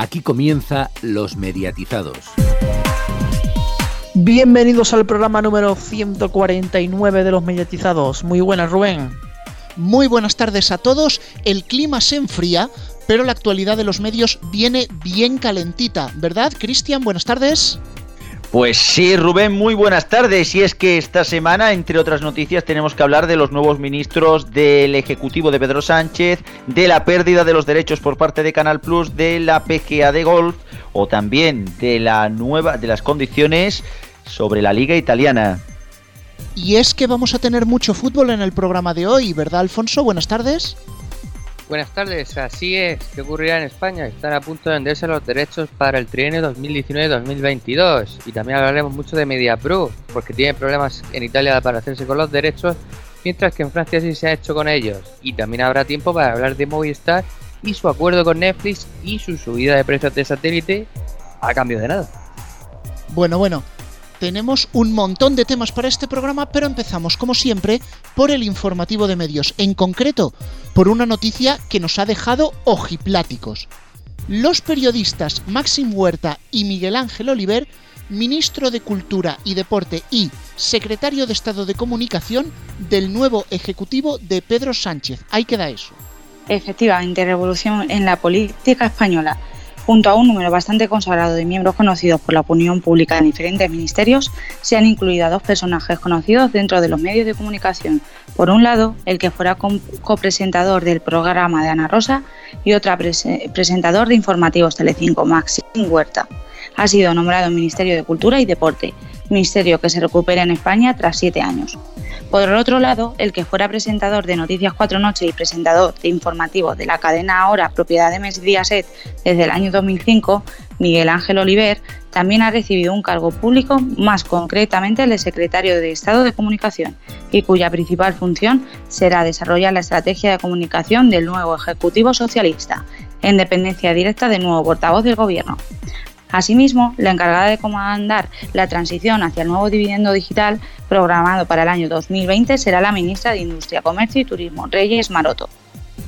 Aquí comienza Los Mediatizados. Bienvenidos al programa número 149 de Los Mediatizados. Muy buenas, Rubén. Muy buenas tardes a todos. El clima se enfría, pero la actualidad de los medios viene bien calentita, ¿verdad, Cristian? Buenas tardes. Pues sí, Rubén, muy buenas tardes. Y es que esta semana, entre otras noticias, tenemos que hablar de los nuevos ministros del Ejecutivo de Pedro Sánchez, de la pérdida de los derechos por parte de Canal Plus, de la PGA de golf o también de la nueva de las condiciones sobre la Liga Italiana. Y es que vamos a tener mucho fútbol en el programa de hoy, ¿verdad, Alfonso? Buenas tardes. Buenas tardes, así es. ¿Qué ocurrirá en España? Están a punto de venderse los derechos para el trienio 2019-2022. Y también hablaremos mucho de MediaPro, porque tiene problemas en Italia para hacerse con los derechos, mientras que en Francia sí se ha hecho con ellos. Y también habrá tiempo para hablar de Movistar y su acuerdo con Netflix y su subida de precios de satélite a cambio de nada. Bueno, bueno, tenemos un montón de temas para este programa, pero empezamos, como siempre, por el informativo de medios, en concreto, por una noticia que nos ha dejado ojipláticos. Los periodistas Maxim Huerta y Miguel Ángel Oliver, ministro de Cultura y Deporte y secretario de Estado de Comunicación del nuevo Ejecutivo de Pedro Sánchez. Ahí queda eso. Efectivamente, revolución en la política española Junto a un número bastante consagrado de miembros conocidos por la opinión pública en diferentes ministerios, se han incluido dos personajes conocidos dentro de los medios de comunicación. Por un lado, el que fuera copresentador del programa de Ana Rosa y otra presentador de informativos Telecinco, Maxim Huerta. Ha sido nombrado Ministerio de Cultura y Deporte, ministerio que se recupera en España tras siete años. Por otro lado, el que fuera presentador de Noticias Cuatro Noches y presentador de informativos de la cadena Ahora, propiedad de Mediaset, desde el año 2005, Miguel Ángel Oliver, también ha recibido un cargo público, más concretamente el de secretario de Estado de Comunicación, y cuya principal función será desarrollar la estrategia de comunicación del nuevo Ejecutivo Socialista, en dependencia directa del nuevo portavoz del Gobierno. Asimismo, la encargada de comandar la transición hacia el nuevo dividendo digital programado para el año 2020 será la ministra de Industria, Comercio y Turismo, Reyes Maroto.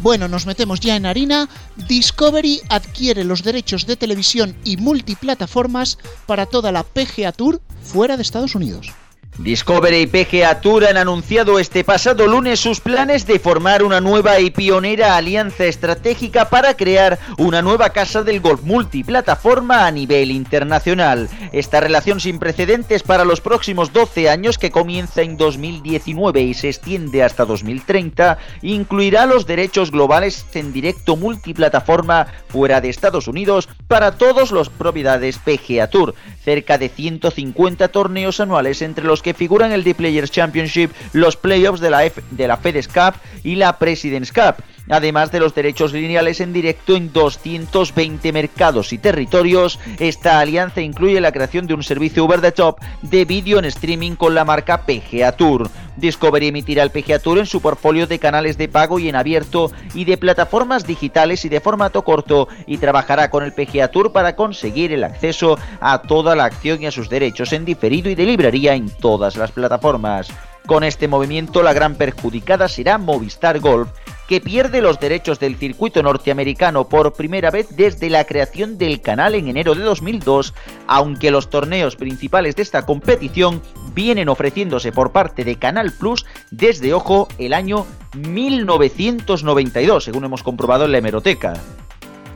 Bueno, nos metemos ya en harina. Discovery adquiere los derechos de televisión y multiplataformas para toda la PGA Tour fuera de Estados Unidos. Discovery y PGA Tour han anunciado este pasado lunes sus planes de formar una nueva y pionera alianza estratégica para crear una nueva casa del golf multiplataforma a nivel internacional. Esta relación sin precedentes para los próximos 12 años que comienza en 2019 y se extiende hasta 2030 incluirá los derechos globales en directo multiplataforma fuera de Estados Unidos para todos los propiedades PGA Tour, cerca de 150 torneos anuales entre los que figuran el The Players Championship, los playoffs de la, F de la FedEx Cup y la President's Cup, además de los derechos lineales en directo en 220 mercados y territorios. Esta alianza incluye la creación de un servicio over the top de vídeo en streaming con la marca PGA Tour. Discovery emitirá el PGA Tour en su portfolio de canales de pago y en abierto y de plataformas digitales y de formato corto y trabajará con el PGA Tour para conseguir el acceso a toda la acción y a sus derechos en diferido y de librería en todas las plataformas. Con este movimiento la gran perjudicada será Movistar Golf, que pierde los derechos del circuito norteamericano por primera vez desde la creación del canal en enero de 2002, aunque los torneos principales de esta competición vienen ofreciéndose por parte de Canal Plus desde, ojo, el año 1992, según hemos comprobado en la hemeroteca.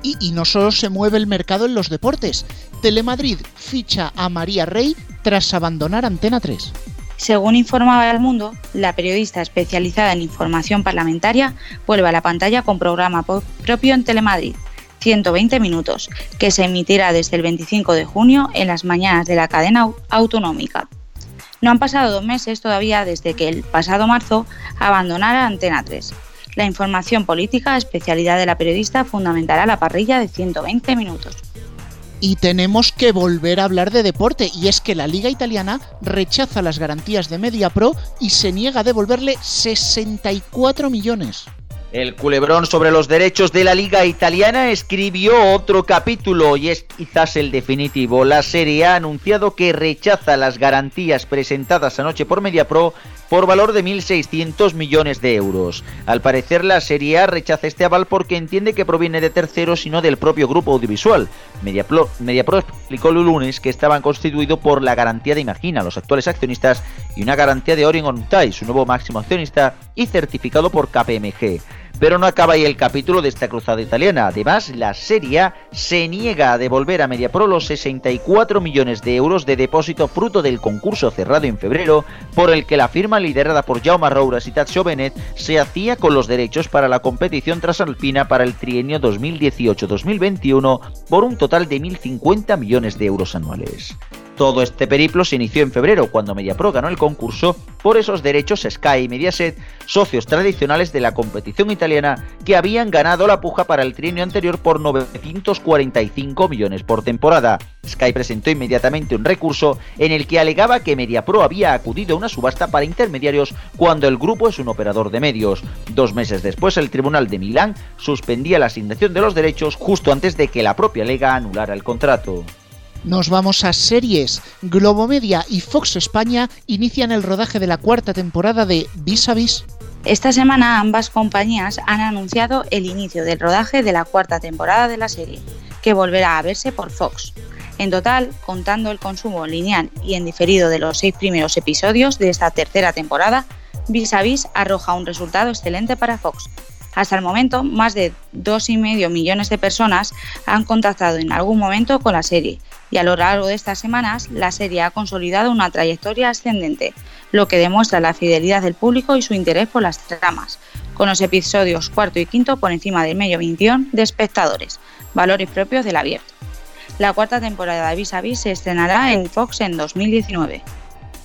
Y, y, no solo se mueve el mercado en los deportes. Telemadrid ficha a María Rey tras abandonar Antena 3. Según informaba El Mundo, la periodista especializada en información parlamentaria vuelve a la pantalla con programa propio en Telemadrid, 120 minutos, que se emitirá desde el 25 de junio en las mañanas de la cadena autonómica. No han pasado dos meses todavía desde que el pasado marzo abandonara Antena 3. La información política, especialidad de la periodista, fundamentará la parrilla de 120 minutos. Y tenemos que volver a hablar de deporte, y es que la Liga Italiana rechaza las garantías de MediaPro y se niega a devolverle 64 millones. El culebrón sobre los derechos de la liga italiana escribió otro capítulo y es quizás el definitivo. La Serie ha anunciado que rechaza las garantías presentadas anoche por MediaPro por valor de 1.600 millones de euros. Al parecer la Serie A rechaza este aval porque entiende que proviene de terceros y no del propio grupo audiovisual. Mediapro, explicó el lunes que estaban constituidos por la garantía de Imagina, los actuales accionistas, y una garantía de Orion On su nuevo máximo accionista y certificado por KPMG. Pero no acaba ahí el capítulo de esta cruzada italiana. Además, la Serie se niega a devolver a Mediapro los 64 millones de euros de depósito fruto del concurso cerrado en febrero, por el que la firma liderada por Jaume Rouras y Tazio Benet se hacía con los derechos para la competición trasalpina para el trienio 2018-2021 por un total de 1.050 millones de euros anuales. Todo este periplo se inició en febrero cuando Mediapro ganó el concurso por esos derechos Sky y Mediaset, socios tradicionales de la competición italiana que habían ganado la puja para el trienio anterior por 945 millones por temporada. Sky presentó inmediatamente un recurso en el que alegaba que Mediapro había acudido a una subasta para intermediarios cuando el grupo es un operador de medios. Dos meses después el Tribunal de Milán suspendía la asignación de los derechos justo antes de que la propia Lega anulara el contrato. Nos vamos a series. Globomedia y Fox España inician el rodaje de la cuarta temporada de Vis a Vis. Esta semana ambas compañías han anunciado el inicio del rodaje de la cuarta temporada de la serie, que volverá a verse por Fox. En total, contando el consumo lineal y en diferido de los seis primeros episodios de esta tercera temporada, Vis a Vis arroja un resultado excelente para Fox. Hasta el momento, más de 2,5 millones de personas han contactado en algún momento con la serie y a lo largo de estas semanas la serie ha consolidado una trayectoria ascendente, lo que demuestra la fidelidad del público y su interés por las tramas, con los episodios cuarto y quinto por encima del medio millón de espectadores, valores propios del abierto. La cuarta temporada de Vis a Vis se estrenará en Fox en 2019.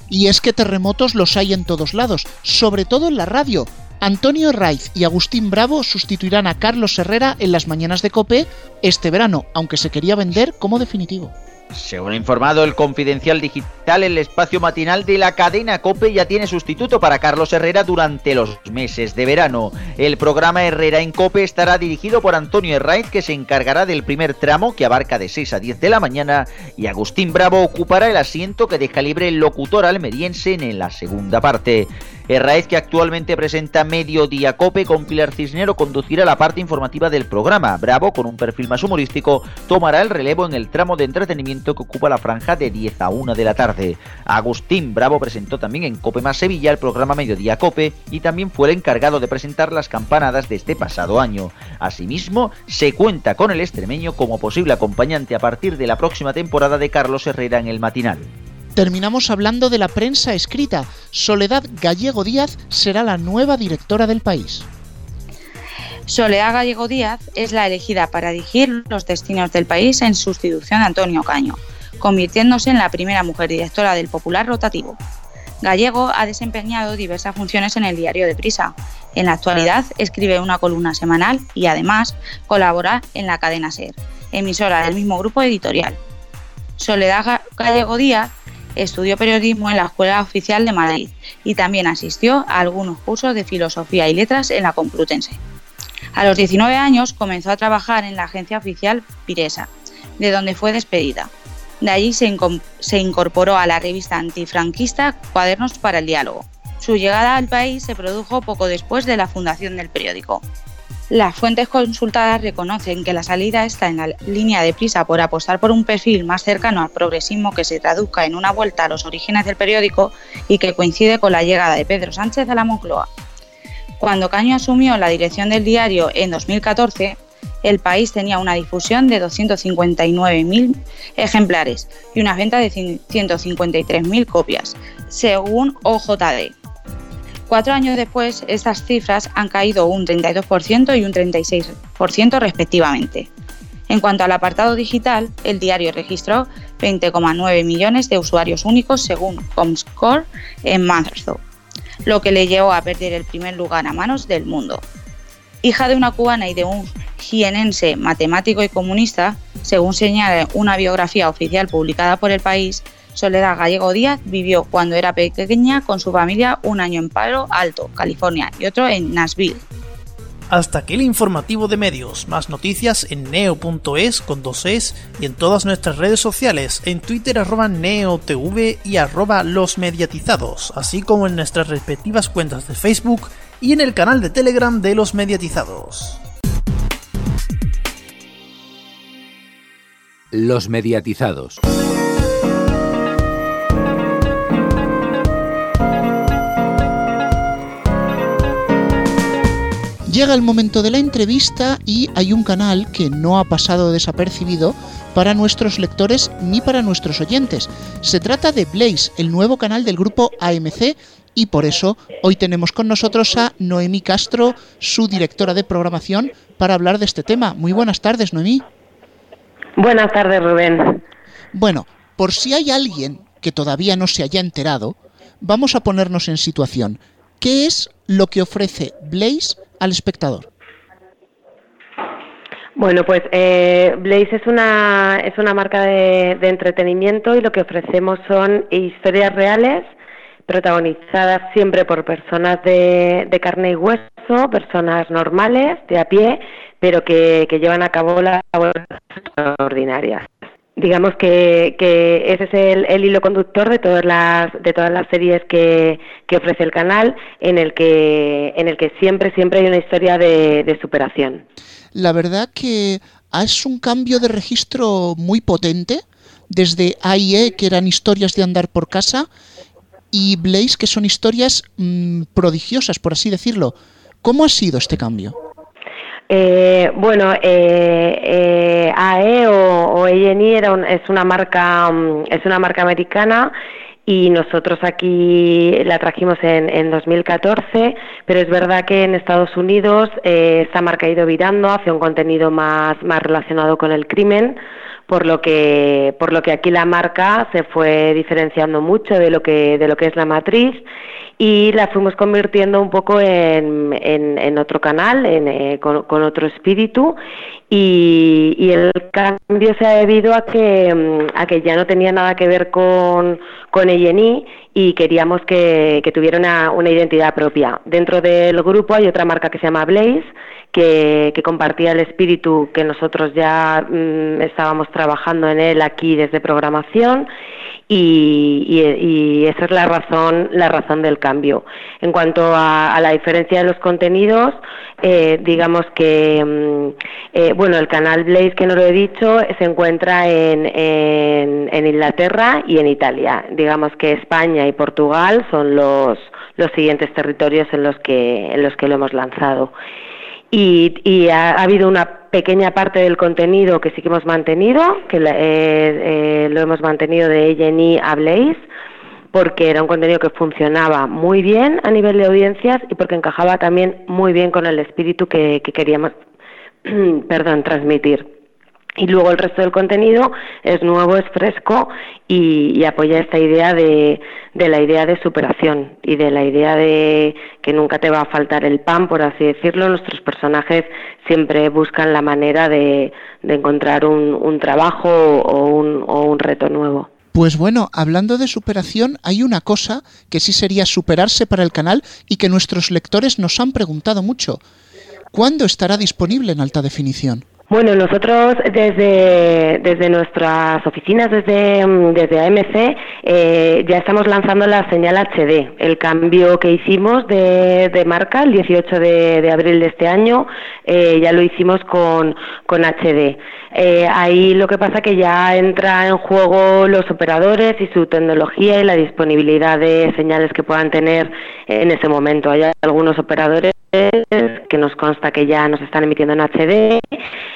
Y es que terremotos los hay en todos lados, sobre todo en la radio. Antonio Raiz y Agustín Bravo sustituirán a Carlos Herrera en las mañanas de Cope este verano, aunque se quería vender como definitivo. Según ha informado el Confidencial Digital, el espacio matinal de la cadena COPE ya tiene sustituto para Carlos Herrera durante los meses de verano. El programa Herrera en COPE estará dirigido por Antonio Herraiz, que se encargará del primer tramo, que abarca de 6 a 10 de la mañana, y Agustín Bravo ocupará el asiento que deja libre el locutor almeriense en la segunda parte. Herraiz, que actualmente presenta Mediodía Cope con Pilar Cisnero, conducirá la parte informativa del programa. Bravo, con un perfil más humorístico, tomará el relevo en el tramo de entretenimiento que ocupa la franja de 10 a 1 de la tarde. Agustín Bravo presentó también en Cope más Sevilla el programa Mediodía Cope y también fue el encargado de presentar las campanadas de este pasado año. Asimismo, se cuenta con el extremeño como posible acompañante a partir de la próxima temporada de Carlos Herrera en el matinal. Terminamos hablando de la prensa escrita. Soledad Gallego Díaz será la nueva directora del país. Soledad Gallego Díaz es la elegida para dirigir los destinos del país en sustitución de Antonio Caño, convirtiéndose en la primera mujer directora del Popular Rotativo. Gallego ha desempeñado diversas funciones en el diario de Prisa. En la actualidad escribe una columna semanal y además colabora en la cadena SER, emisora del mismo grupo editorial. Soledad Gallego Díaz Estudió periodismo en la Escuela Oficial de Madrid y también asistió a algunos cursos de filosofía y letras en la Complutense. A los 19 años comenzó a trabajar en la agencia oficial Piresa, de donde fue despedida. De allí se, incorporó a la revista antifranquista Cuadernos para el Diálogo. Su llegada al país se produjo poco después de la fundación del periódico. Las fuentes consultadas reconocen que la salida está en la línea de prisa por apostar por un perfil más cercano al progresismo que se traduzca en una vuelta a los orígenes del periódico y que coincide con la llegada de Pedro Sánchez a la Moncloa. Cuando Caño asumió la dirección del diario en 2014, el país tenía una difusión de 259.000 ejemplares y una venta de 153.000 copias, según OJD. Cuatro años después, estas cifras han caído un 32% y un 36% respectivamente. En cuanto al apartado digital, el diario registró 20,9 millones de usuarios únicos según Comscore en marzo, lo que le llevó a perder el primer lugar a manos del mundo. Hija de una cubana y de un jienense matemático y comunista, según señala una biografía oficial publicada por el país, Soledad Gallego Díaz vivió cuando era pequeña con su familia un año en Palo Alto, California, y otro en Nashville. Hasta aquí el informativo de medios. Más noticias en neo.es con dos es y en todas nuestras redes sociales, en Twitter arroba neotv y arroba los mediatizados, así como en nuestras respectivas cuentas de Facebook y en el canal de Telegram de los mediatizados. Los mediatizados. Llega el momento de la entrevista y hay un canal que no ha pasado desapercibido para nuestros lectores ni para nuestros oyentes. Se trata de Blaze, el nuevo canal del grupo AMC y por eso hoy tenemos con nosotros a Noemí Castro, su directora de programación, para hablar de este tema. Muy buenas tardes, Noemí. Buenas tardes, Rubén. Bueno, por si hay alguien que todavía no se haya enterado, vamos a ponernos en situación. ¿Qué es lo que ofrece Blaze al espectador? Bueno, pues eh, Blaze es una, es una marca de, entretenimiento y lo que ofrecemos son historias reales protagonizadas siempre por personas de, carne y hueso, personas normales, de a pie, pero que, que llevan a cabo labores extraordinarias digamos que, que ese es el, hilo conductor de todas las de todas las series que, ofrece el canal en el que en el que siempre siempre hay una historia de, superación. La verdad que es un cambio de registro muy potente. Desde AIE que eran historias de andar por casa y Blaze que son historias mm, prodigiosas por así decirlo. Cómo ha sido este cambio eh, bueno, eh, eh, AE o, o era es una marca mm, es una marca americana y nosotros aquí la trajimos en, en 2014, pero es verdad que en Estados Unidos eh, esta marca ha ido virando hacia un contenido más más relacionado con el crimen por lo que por lo que aquí la marca se fue diferenciando mucho de lo que de lo que es la matriz y la fuimos convirtiendo un poco en, en, otro canal, eh, con, otro espíritu y, el cambio se ha debido a que, mm, a que ya no tenía nada que ver con, con ENI y queríamos que, que tuviera una, identidad propia. Dentro del grupo hay otra marca que se llama Blaze, que, compartía el espíritu que nosotros ya mm, estábamos trabajando en él aquí desde programación y, esa es la razón, la razón del cambio. En cuanto a, la diferencia de los contenidos, eh, digamos que, mm, eh, bueno, el canal Blaze, que no lo he dicho, se encuentra en, en, Inglaterra y en Italia. Digamos que España y Portugal son los, los siguientes territorios en los que, en los que lo hemos lanzado. Y, ha, habido una pequeña parte del contenido que sí que hemos mantenido, que eh, eh, lo hemos mantenido de ENI a Blaze, porque era un contenido que funcionaba muy bien a nivel de audiencias y porque encajaba también muy bien con el espíritu que, que queríamos perdón, transmitir y luego el resto del contenido es nuevo, es fresco y, apoya esta idea de, la idea de superación y de la idea de que nunca te va a faltar el pan, por así decirlo. Nuestros personajes siempre buscan la manera de, de encontrar un, un trabajo o un, o un reto nuevo. Pues bueno, hablando de superación, hay una cosa que sí sería superarse para el canal y que nuestros lectores nos han preguntado mucho. ¿Cuándo estará disponible en alta definición? Bueno, nosotros desde, desde nuestras oficinas, desde, mm, desde AMC, eh, ya estamos lanzando la señal HD. El cambio que hicimos de, de marca el 18 de, abril de este año eh, ya lo hicimos con, con HD. Eh, ahí lo que pasa que ya entra en juego los operadores y su tecnología y la disponibilidad de señales que puedan tener en ese momento. Hay algunos operadores que nos consta que ya nos están emitiendo en HD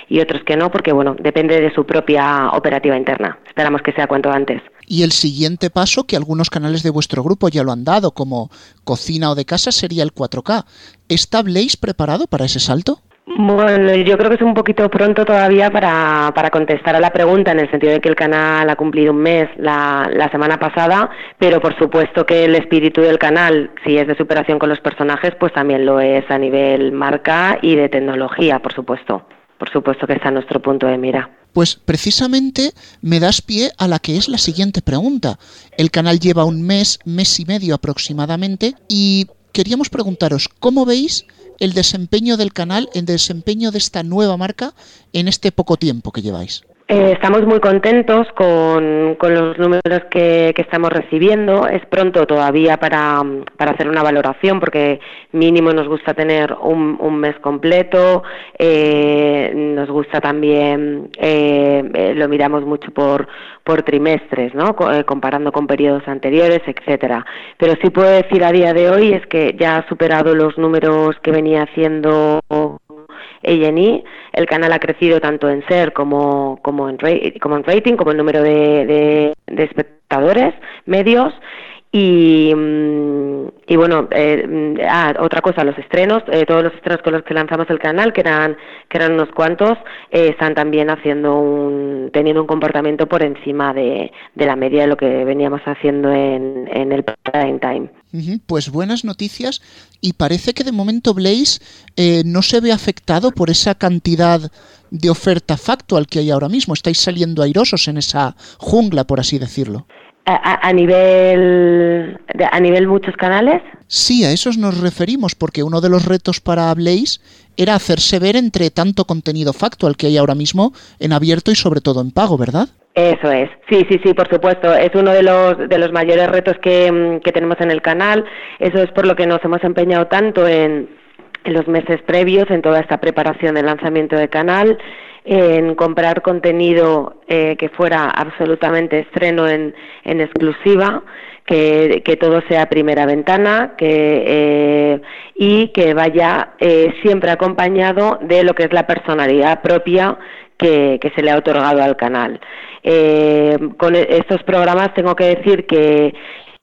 y otros que no, porque bueno, depende de su propia operativa interna. Esperamos que sea cuanto antes. Y el siguiente paso, que algunos canales de vuestro grupo ya lo han dado, como cocina o de casa, sería el 4K. ¿Está preparado para ese salto? Bueno, yo creo que es un poquito pronto todavía para, para contestar a la pregunta, en el sentido de que el canal ha cumplido un mes la, la semana pasada, pero por supuesto que el espíritu del canal, si es de superación con los personajes, pues también lo es a nivel marca y de tecnología, por supuesto. Por supuesto que está en nuestro punto de mira. Pues precisamente me das pie a la que es la siguiente pregunta. El canal lleva un mes, mes y medio aproximadamente, y queríamos preguntaros cómo veis el desempeño del canal, el desempeño de esta nueva marca en este poco tiempo que lleváis? Eh, estamos muy contentos con, los números que, estamos recibiendo. Es pronto todavía para, hacer una valoración porque mínimo nos gusta tener un, mes completo. Eh, nos gusta también, eh, lo miramos mucho por, por trimestres, ¿no? comparando con periodos anteriores, etcétera. Pero sí puedo decir a día de hoy es que ya ha superado los números que venía haciendo A&E, el canal ha crecido tanto en ser como, como, en, como en rating, como el número de, de, espectadores medios. Y, mm, bueno, eh, mm, ah, otra cosa, los estrenos, eh, todos los estrenos con los que lanzamos el canal, que eran, que eran unos cuantos, eh, están también haciendo un, teniendo un comportamiento por encima de, de la media de lo que veníamos haciendo en, en el prime time. Pues buenas noticias y parece que de momento Blaze eh, no se ve afectado por esa cantidad de oferta factual que hay ahora mismo. Estáis saliendo airosos en esa jungla, por así decirlo. A, nivel a nivel muchos canales. Sí, a esos nos referimos porque uno de los retos para Blaze era hacerse ver entre tanto contenido factual que hay ahora mismo en abierto y sobre todo en pago, ¿verdad? Eso es, sí, sí, sí, por supuesto. Es uno de los, de los mayores retos que, mm, que tenemos en el canal. Eso es por lo que nos hemos empeñado tanto en, en los meses previos, en toda esta preparación del lanzamiento del canal, en comprar contenido eh, que fuera absolutamente estreno en, en exclusiva, que, que, todo sea primera ventana que, eh, y que vaya eh, siempre acompañado de lo que es la personalidad propia que, que se le ha otorgado al canal. Eh, con e-, estos programas tengo que decir que,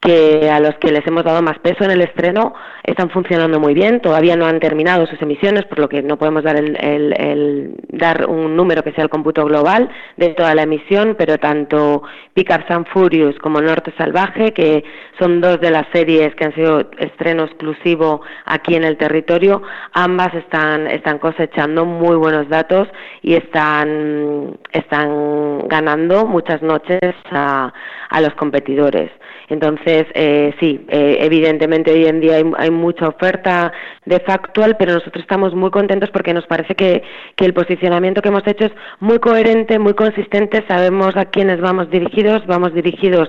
que a los que les hemos dado más peso en el estreno están funcionando muy bien. Todavía no han terminado sus emisiones, por lo que no podemos dar, el, dar un número que sea el cómputo global de toda la emisión, pero tanto Pickups and Furious como Norte Salvaje, que son dos de las series que han sido estreno exclusivo aquí en el territorio, ambas están, están cosechando muy buenos datos y están, están ganando muchas noches a, a los competidores. Entonces, eh, sí, eh, evidentemente hoy en día hay, mucha oferta de factual, pero nosotros estamos muy contentos porque nos parece que, que el posicionamiento que hemos hecho es muy coherente, muy consistente, sabemos a quiénes vamos dirigidos, vamos dirigidos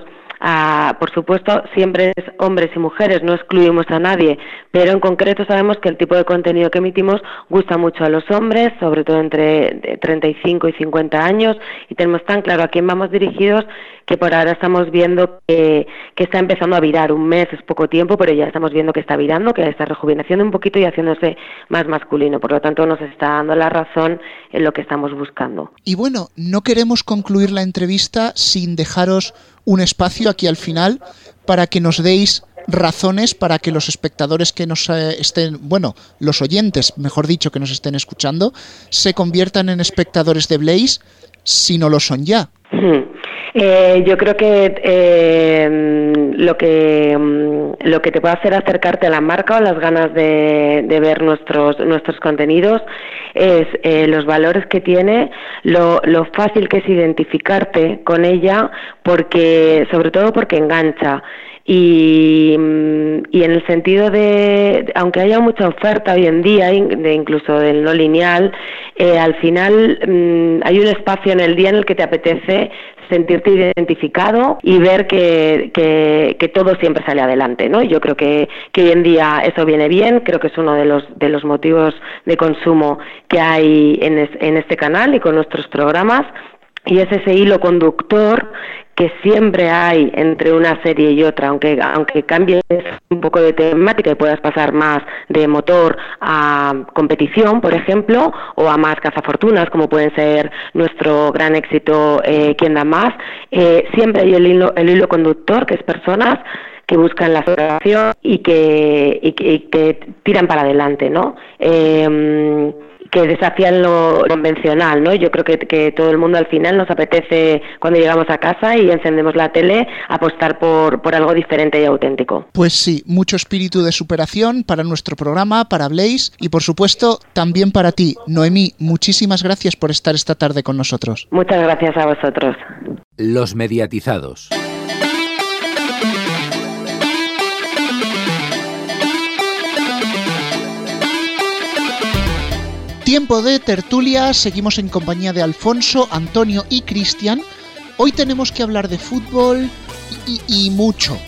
por supuesto, siempre es hombres y mujeres, no excluimos a nadie, pero en concreto sabemos que el tipo de contenido que emitimos gusta mucho a los hombres, sobre todo entre 35 y 50 años, y tenemos tan claro a quién vamos dirigidos que por ahora estamos viendo que, que está empezando a virar. Un mes es poco tiempo, pero ya estamos viendo que está virando, que está rejuveneciendo un poquito y haciéndose más masculino. Por lo tanto, nos está dando la razón en lo que estamos buscando. Y bueno, no queremos concluir la entrevista sin dejaros un espacio aquí al final para que nos deis razones para que los espectadores que nos eh, estén, bueno, los oyentes, mejor dicho, que nos estén escuchando, se conviertan en espectadores de Blaze si no lo son ya. Eh, yo creo que eh, lo que mm, lo que te puede hacer acercarte a la marca o las ganas de, ver nuestros nuestros contenidos es eh, los valores que tiene, lo, lo fácil que es identificarte con ella, porque sobre todo porque engancha. Y, mm, y, en el sentido de, aunque haya mucha oferta hoy en día, de incluso del no lineal, eh, al final mm, hay un espacio en el día en el que te apetece sentirte identificado y ver que, que, todo siempre sale adelante, ¿no? Yo creo que, que, hoy en día eso viene bien, creo que es uno de los, de los motivos de consumo que hay en, en este canal y con nuestros programas y es ese hilo conductor que siempre hay entre una serie y otra, aunque aunque cambies un poco de temática y puedas pasar más de motor a competición, por ejemplo, o a más cazafortunas, como pueden ser nuestro gran éxito eh, Quien da más, eh, siempre hay el hilo, el hilo conductor, que es personas que buscan la salvación y que, y que, tiran para adelante, ¿no? Eh, que desafían lo convencional, ¿no? Yo creo que, que, todo el mundo al final nos apetece cuando llegamos a casa y encendemos la tele apostar por, por algo diferente y auténtico. Pues sí, mucho espíritu de superación para nuestro programa, para Blaze y por supuesto también para ti, Noemí. Muchísimas gracias por estar esta tarde con nosotros. Muchas gracias a vosotros. Los mediatizados. Tiempo de tertulia, seguimos en compañía de Alfonso, Antonio y Cristian. Hoy tenemos que hablar de fútbol y, mucho,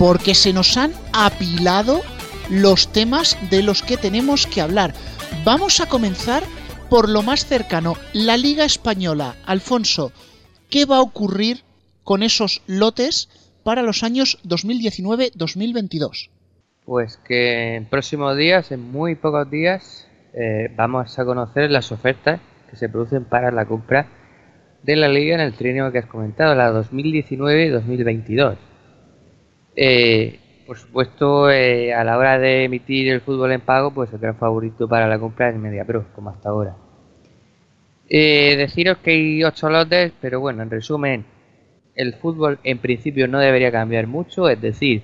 porque se nos han apilado los temas de los que tenemos que hablar. Vamos a comenzar por lo más cercano, la Liga Española. Alfonso, ¿qué va a ocurrir con esos lotes para los años 2019-2022? Pues que en próximos días, en muy pocos días, eh, vamos a conocer las ofertas que se producen para la compra de la liga en el trienio que has comentado, la 2019-2022. Eh, por supuesto, eh, a la hora de emitir el fútbol en pago, pues el gran favorito para la compra es Media Pro, como hasta ahora. deciros que hay 8 lotes, pero bueno, en resumen, el fútbol en principio no debería cambiar mucho, es decir,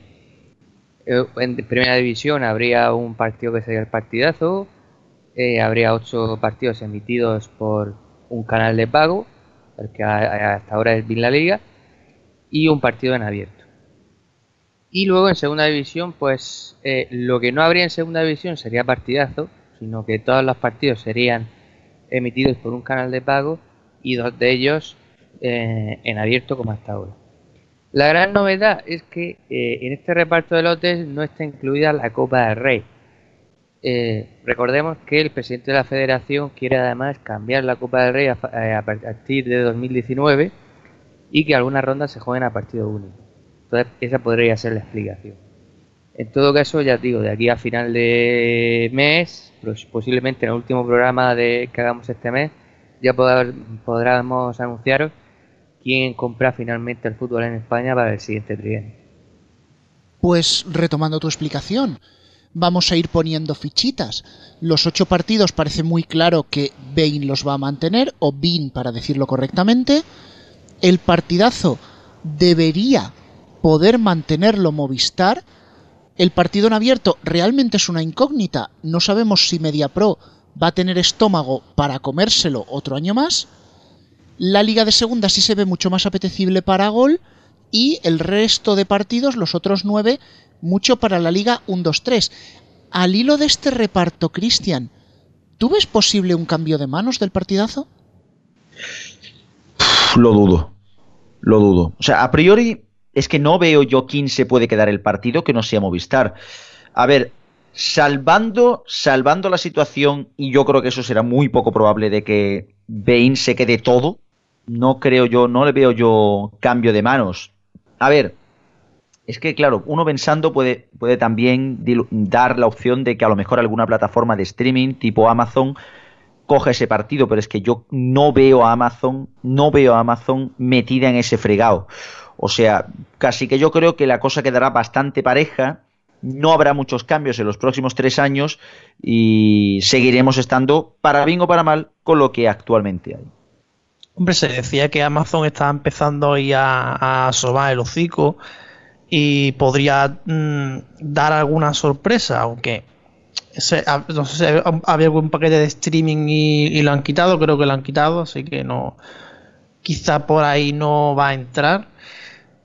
en primera división habría un partido que sería el partidazo, eh, habría ocho partidos emitidos por un canal de pago, el que hasta ahora es bien la liga, y un partido en abierto. Y luego en segunda división, pues eh, lo que no habría en segunda división sería partidazo, sino que todos los partidos serían emitidos por un canal de pago y dos de ellos eh, en abierto como hasta ahora. La gran novedad es que en este reparto de lotes no está incluida la Copa del Rey. Eh, recordemos que el presidente de la federación quiere además cambiar la Copa del Rey a, partir de 2019 y que algunas rondas se jueguen a partido único. Entonces esa podría ser la explicación. En todo caso, ya digo, de aquí a final de mes, posiblemente en el último programa de, que hagamos este mes, ya podremos anunciaros quién compra finalmente el fútbol en España para el siguiente trienio. Pues retomando tu explicación, vamos a ir poniendo fichitas. Los ocho partidos parece muy claro que Bain los va a mantener, o Bean para decirlo correctamente. El partidazo debería poder mantenerlo Movistar. El partido en abierto realmente es una incógnita. No sabemos si MediaPro va a tener estómago para comérselo otro año más. La liga de segunda sí se ve mucho más apetecible para gol y el resto de partidos, los otros nueve, mucho para la liga 1-2-3. Al hilo de este reparto, Cristian, ¿tú ves posible un cambio de manos del partidazo? Lo dudo, lo dudo. O sea, a priori es que no veo yo quién se puede quedar el partido que no sea Movistar. A ver, salvando, salvando la situación, y yo creo que eso será muy poco probable de que Bain se quede todo, no creo yo, no le veo yo cambio de manos. A ver, es que claro, uno pensando puede, puede también dar la opción de que a lo mejor alguna plataforma de streaming tipo Amazon coja ese partido, pero es que yo no veo a Amazon, no veo a Amazon metida en ese fregado. O sea, casi que yo creo que la cosa quedará bastante pareja, no habrá muchos cambios en los próximos tres años y seguiremos estando, para bien o para mal, con lo que actualmente hay. Hombre, se decía que Amazon estaba empezando ahí a, a el hocico y podría mm, dar alguna sorpresa, aunque no sé si había algún paquete de streaming y, lo han quitado, creo que lo han quitado, así que no, quizá por ahí no va a entrar.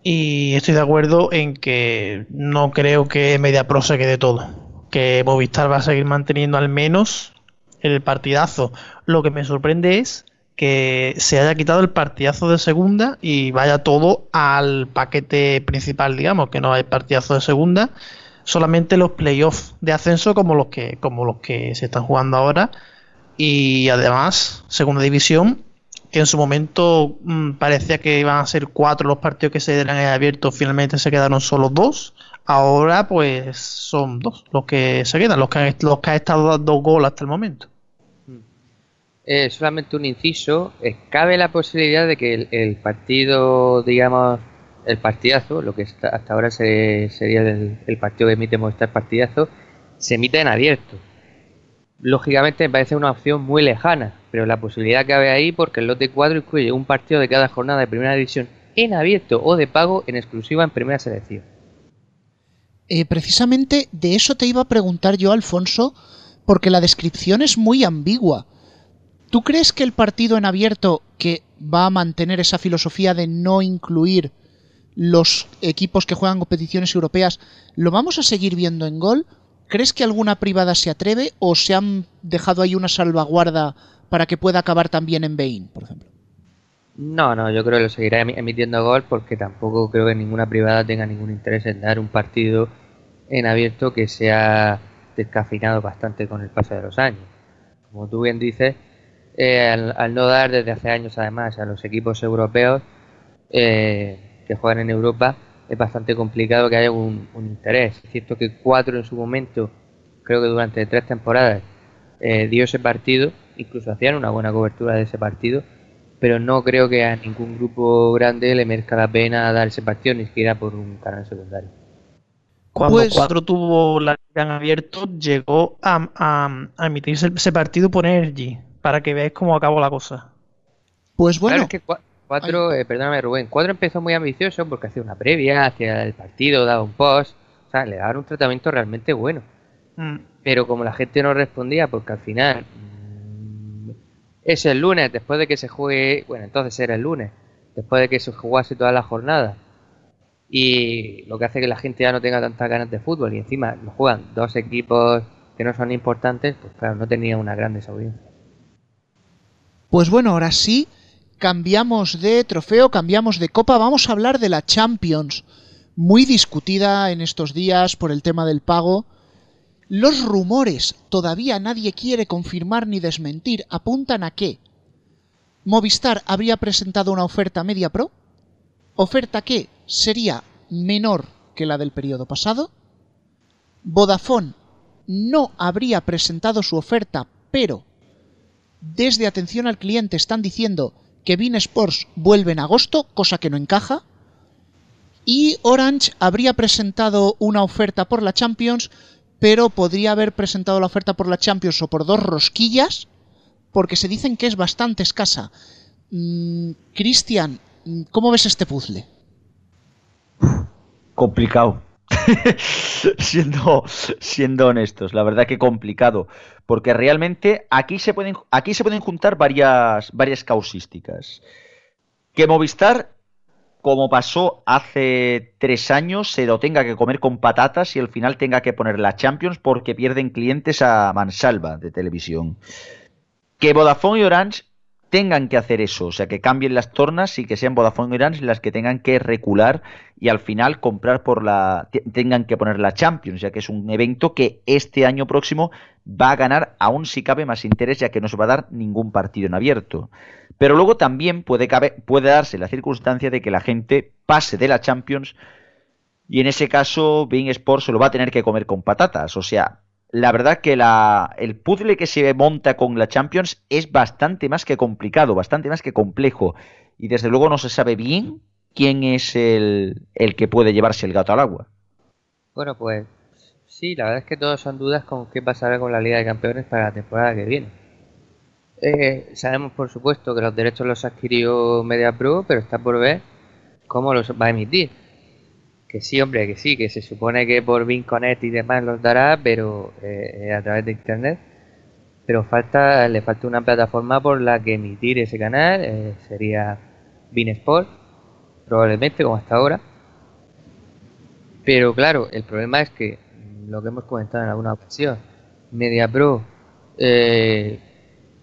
Y estoy de acuerdo en que no creo que MediaPro se quede todo, que Movistar va a seguir manteniendo al menos el partidazo. Lo que me sorprende es que se haya quitado el partidazo de segunda y vaya todo al paquete principal, digamos, que no hay partidazo de segunda, solamente los playoffs de ascenso como los que como los que se están jugando ahora y además segunda división que en su momento mm, parecía que iban a ser cuatro los partidos que se eran abiertos, finalmente se quedaron solo dos. Ahora pues son dos los que se quedan, los que los que han estado dando gol hasta el momento. Eh, solamente un inciso, eh, cabe la posibilidad de que el, partido, digamos, el partidazo, lo que hasta ahora sería el, partido que emite Movistar partidazo, se emite en abierto. Lógicamente me parece una opción muy lejana, pero la posibilidad cabe ahí porque el lote 4 incluye un partido de cada jornada de primera división en abierto o de pago en exclusiva en primera selección. Eh, precisamente de eso te iba a preguntar yo, Alfonso, porque la descripción es muy ambigua. ¿Tú crees que el partido en abierto, que va a mantener esa filosofía de no incluir los equipos que juegan competiciones europeas, lo vamos a seguir viendo en gol? ¿crees que alguna privada se atreve o se han dejado ahí una salvaguarda para que pueda acabar también en Bein, por ejemplo? No, no, yo creo que lo seguirá emitiendo gol porque tampoco creo que ninguna privada tenga ningún interés en dar un partido en abierto que sea descafeinado bastante con el paso de los años. Como tú bien dices, eh, al, no dar desde hace años además a los equipos europeos eh, que juegan en Europa, es bastante complicado que haya un, interés. Es cierto que cuatro en su momento, creo que durante tres temporadas, eh, dio ese partido, incluso hacían una buena cobertura de ese partido, pero no creo que a ningún grupo grande le merezca la pena dar ese partido, ni siquiera por un canal secundario. Cuando pues- Cuatro tuvo la gran abierto, llegó a, a, emitirse ese partido por Energy, para que veáis cómo acabó la cosa. Pues bueno. que cuatro, eh, perdóname Rubén, cuatro empezó muy ambicioso porque hacía una previa, hacía el partido, daba un post, o sea, le daban un tratamiento realmente bueno. Mm. Pero como la gente no respondía, porque al final es el lunes, después de que se juegue, bueno, entonces era el lunes, después de que se jugase toda la jornada. Y lo que hace que la gente ya no tenga tantas ganas de fútbol y encima lo juegan dos equipos que no son importantes, pues claro, no tenía una gran audiencia. Pues bueno, ahora sí, cambiamos de trofeo, cambiamos de copa, vamos a hablar de la Champions, muy discutida en estos días por el tema del pago. Los rumores, todavía nadie quiere confirmar ni desmentir, apuntan a que Movistar habría presentado una oferta media pro, oferta que sería menor que la del periodo pasado, Vodafone no habría presentado su oferta, pero desde atención al cliente están diciendo que Bean Sports vuelve en agosto, cosa que no encaja, y Orange habría presentado una oferta por la Champions, pero podría haber presentado la oferta por la Champions o por dos rosquillas, porque se dicen que es bastante escasa. Mm, Cristian, ¿cómo ves este puzzle? Complicado. siendo, siendo honestos, la verdad que complicado, porque realmente aquí se pueden, aquí se pueden juntar varias, varias causísticas. Que Movistar como pasó hace tres años, se lo tenga que comer con patatas y al final tenga que poner la Champions porque pierden clientes a mansalva de televisión. Que Vodafone y Orange tengan que hacer eso, o sea, que cambien las tornas y que sean Vodafone Orange las que tengan que recular y al final comprar por la tengan que poner la Champions, ya que es un evento que este año próximo va a ganar aún si cabe más interés, ya que no se va a dar ningún partido en abierto. Pero luego también puede, puede darse la circunstancia de que la gente pase de la Champions y en ese caso Bein Sports se lo va a tener que comer con patatas, o sea, la verdad que la, el puzzle que se monta con la Champions es bastante más que complicado, bastante más que complejo. Y desde luego no se sabe bien quién es el, el que puede llevarse el gato al agua. Bueno, pues sí, la verdad es que todos son dudas con qué pasará con la Liga de Campeones para la temporada que viene. Eh, sabemos, por supuesto, que los derechos los adquirió MediaPro, pero está por ver cómo los va a emitir que sí, hombre, que sí, que se supone que por Vinconet y demás los dará, pero eh, a través de internet. Pero falta, le falta una plataforma por la que emitir ese canal, eh, sería Sport, probablemente como hasta ahora. Pero claro, el problema es que lo que hemos comentado en alguna ocasión, MediaPro eh,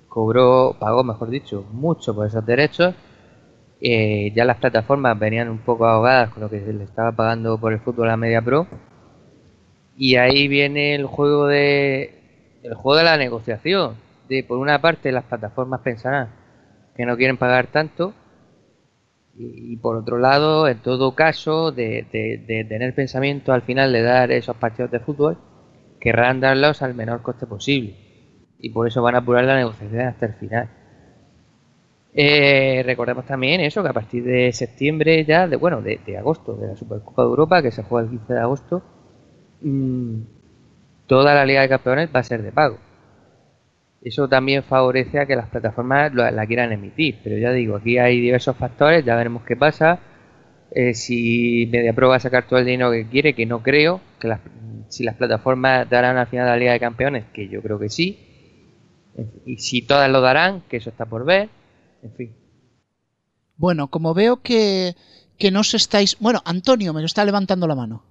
cobró, pagó, mejor dicho, mucho por esos derechos eh, ya las plataformas venían un poco ahogadas con lo que se le estaba pagando por el fútbol a Media Pro. Y ahí viene el juego de el juego de la negociación. De por una parte las plataformas pensarán que no quieren pagar tanto y, por otro lado, en todo caso, de, de, tener pensamiento al final de dar esos partidos de fútbol, querrán darlos al menor coste posible. Y por eso van a apurar la negociación hasta el final. Eh, recordemos también eso, que a partir de septiembre ya, de bueno, de, agosto, de la Supercopa de Europa, que se juega el 15 de agosto, mm, toda la Liga de Campeones va a ser de pago. Eso también favorece a que las plataformas la, quieran emitir, pero ya digo, aquí hay diversos factores, ya veremos qué pasa. Eh, si MediaPro va a sacar todo el dinero que quiere, que no creo, que si las plataformas darán al final la Liga de Campeones, que yo creo que sí, y si todas lo darán, que eso está por ver en fin. Bueno, como veo que, que no os estáis... Bueno, Antonio me lo está levantando la mano.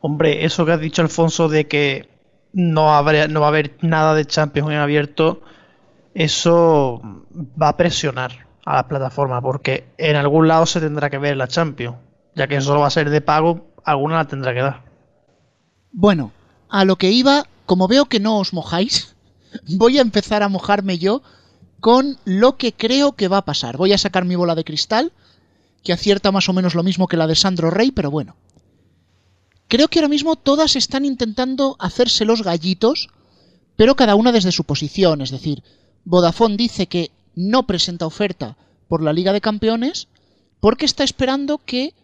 Hombre, eso que has dicho Alfonso de que no, habrá, no va a haber nada de Champions en abierto, eso va a presionar a la plataforma porque en algún lado se tendrá que ver la Champions, ya que solo va a ser de pago, alguna la tendrá que dar. Bueno, a lo que iba, como veo que no os mojáis, voy a empezar a mojarme yo con lo que creo que va a pasar. Voy a sacar mi bola de cristal, que acierta más o menos lo mismo que la de Sandro Rey, pero bueno. Creo que ahora mismo todas están intentando hacerse los gallitos, pero cada una desde su posición. Es decir, Vodafone dice que no presenta oferta por la Liga de Campeones porque está esperando que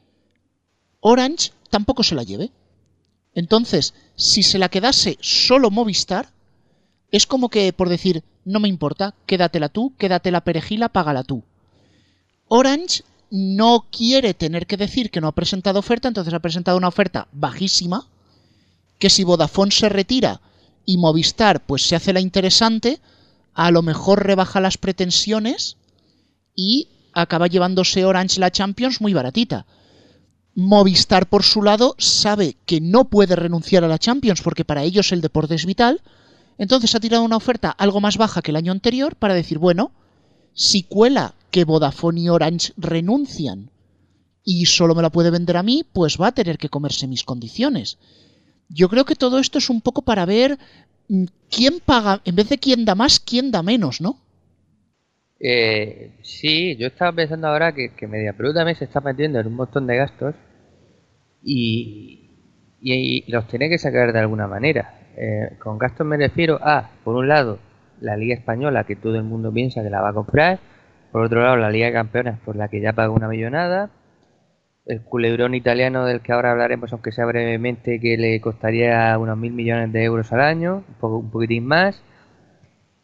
Orange tampoco se la lleve. Entonces, si se la quedase solo Movistar, es como que por decir, no me importa, quédatela tú, quédate la perejila, págala tú. Orange no quiere tener que decir que no ha presentado oferta, entonces ha presentado una oferta bajísima, que si Vodafone se retira y Movistar pues se hace la interesante, a lo mejor rebaja las pretensiones y acaba llevándose Orange la Champions muy baratita. Movistar, por su lado, sabe que no puede renunciar a la Champions porque para ellos el deporte es vital. Entonces ha tirado una oferta algo más baja que el año anterior para decir, bueno, si cuela que Vodafone y Orange renuncian y solo me la puede vender a mí, pues va a tener que comerse mis condiciones. Yo creo que todo esto es un poco para ver mm, quién paga, en vez de quién da más, quién da menos, ¿no? Eh, sí, yo estaba pensando ahora que, que MediaPro también se está metiendo en un montón de gastos y, y, los tiene que sacar de alguna manera. Eh, con gastos me refiero a, por un lado, la Liga Española, que todo el mundo piensa que la va a comprar, por otro lado, la Liga de Campeones, por la que ya paga una millonada, el culebrón italiano del que ahora hablaremos, aunque sea brevemente, que le costaría unos mil millones de euros al año, un, poco, un poquitín más.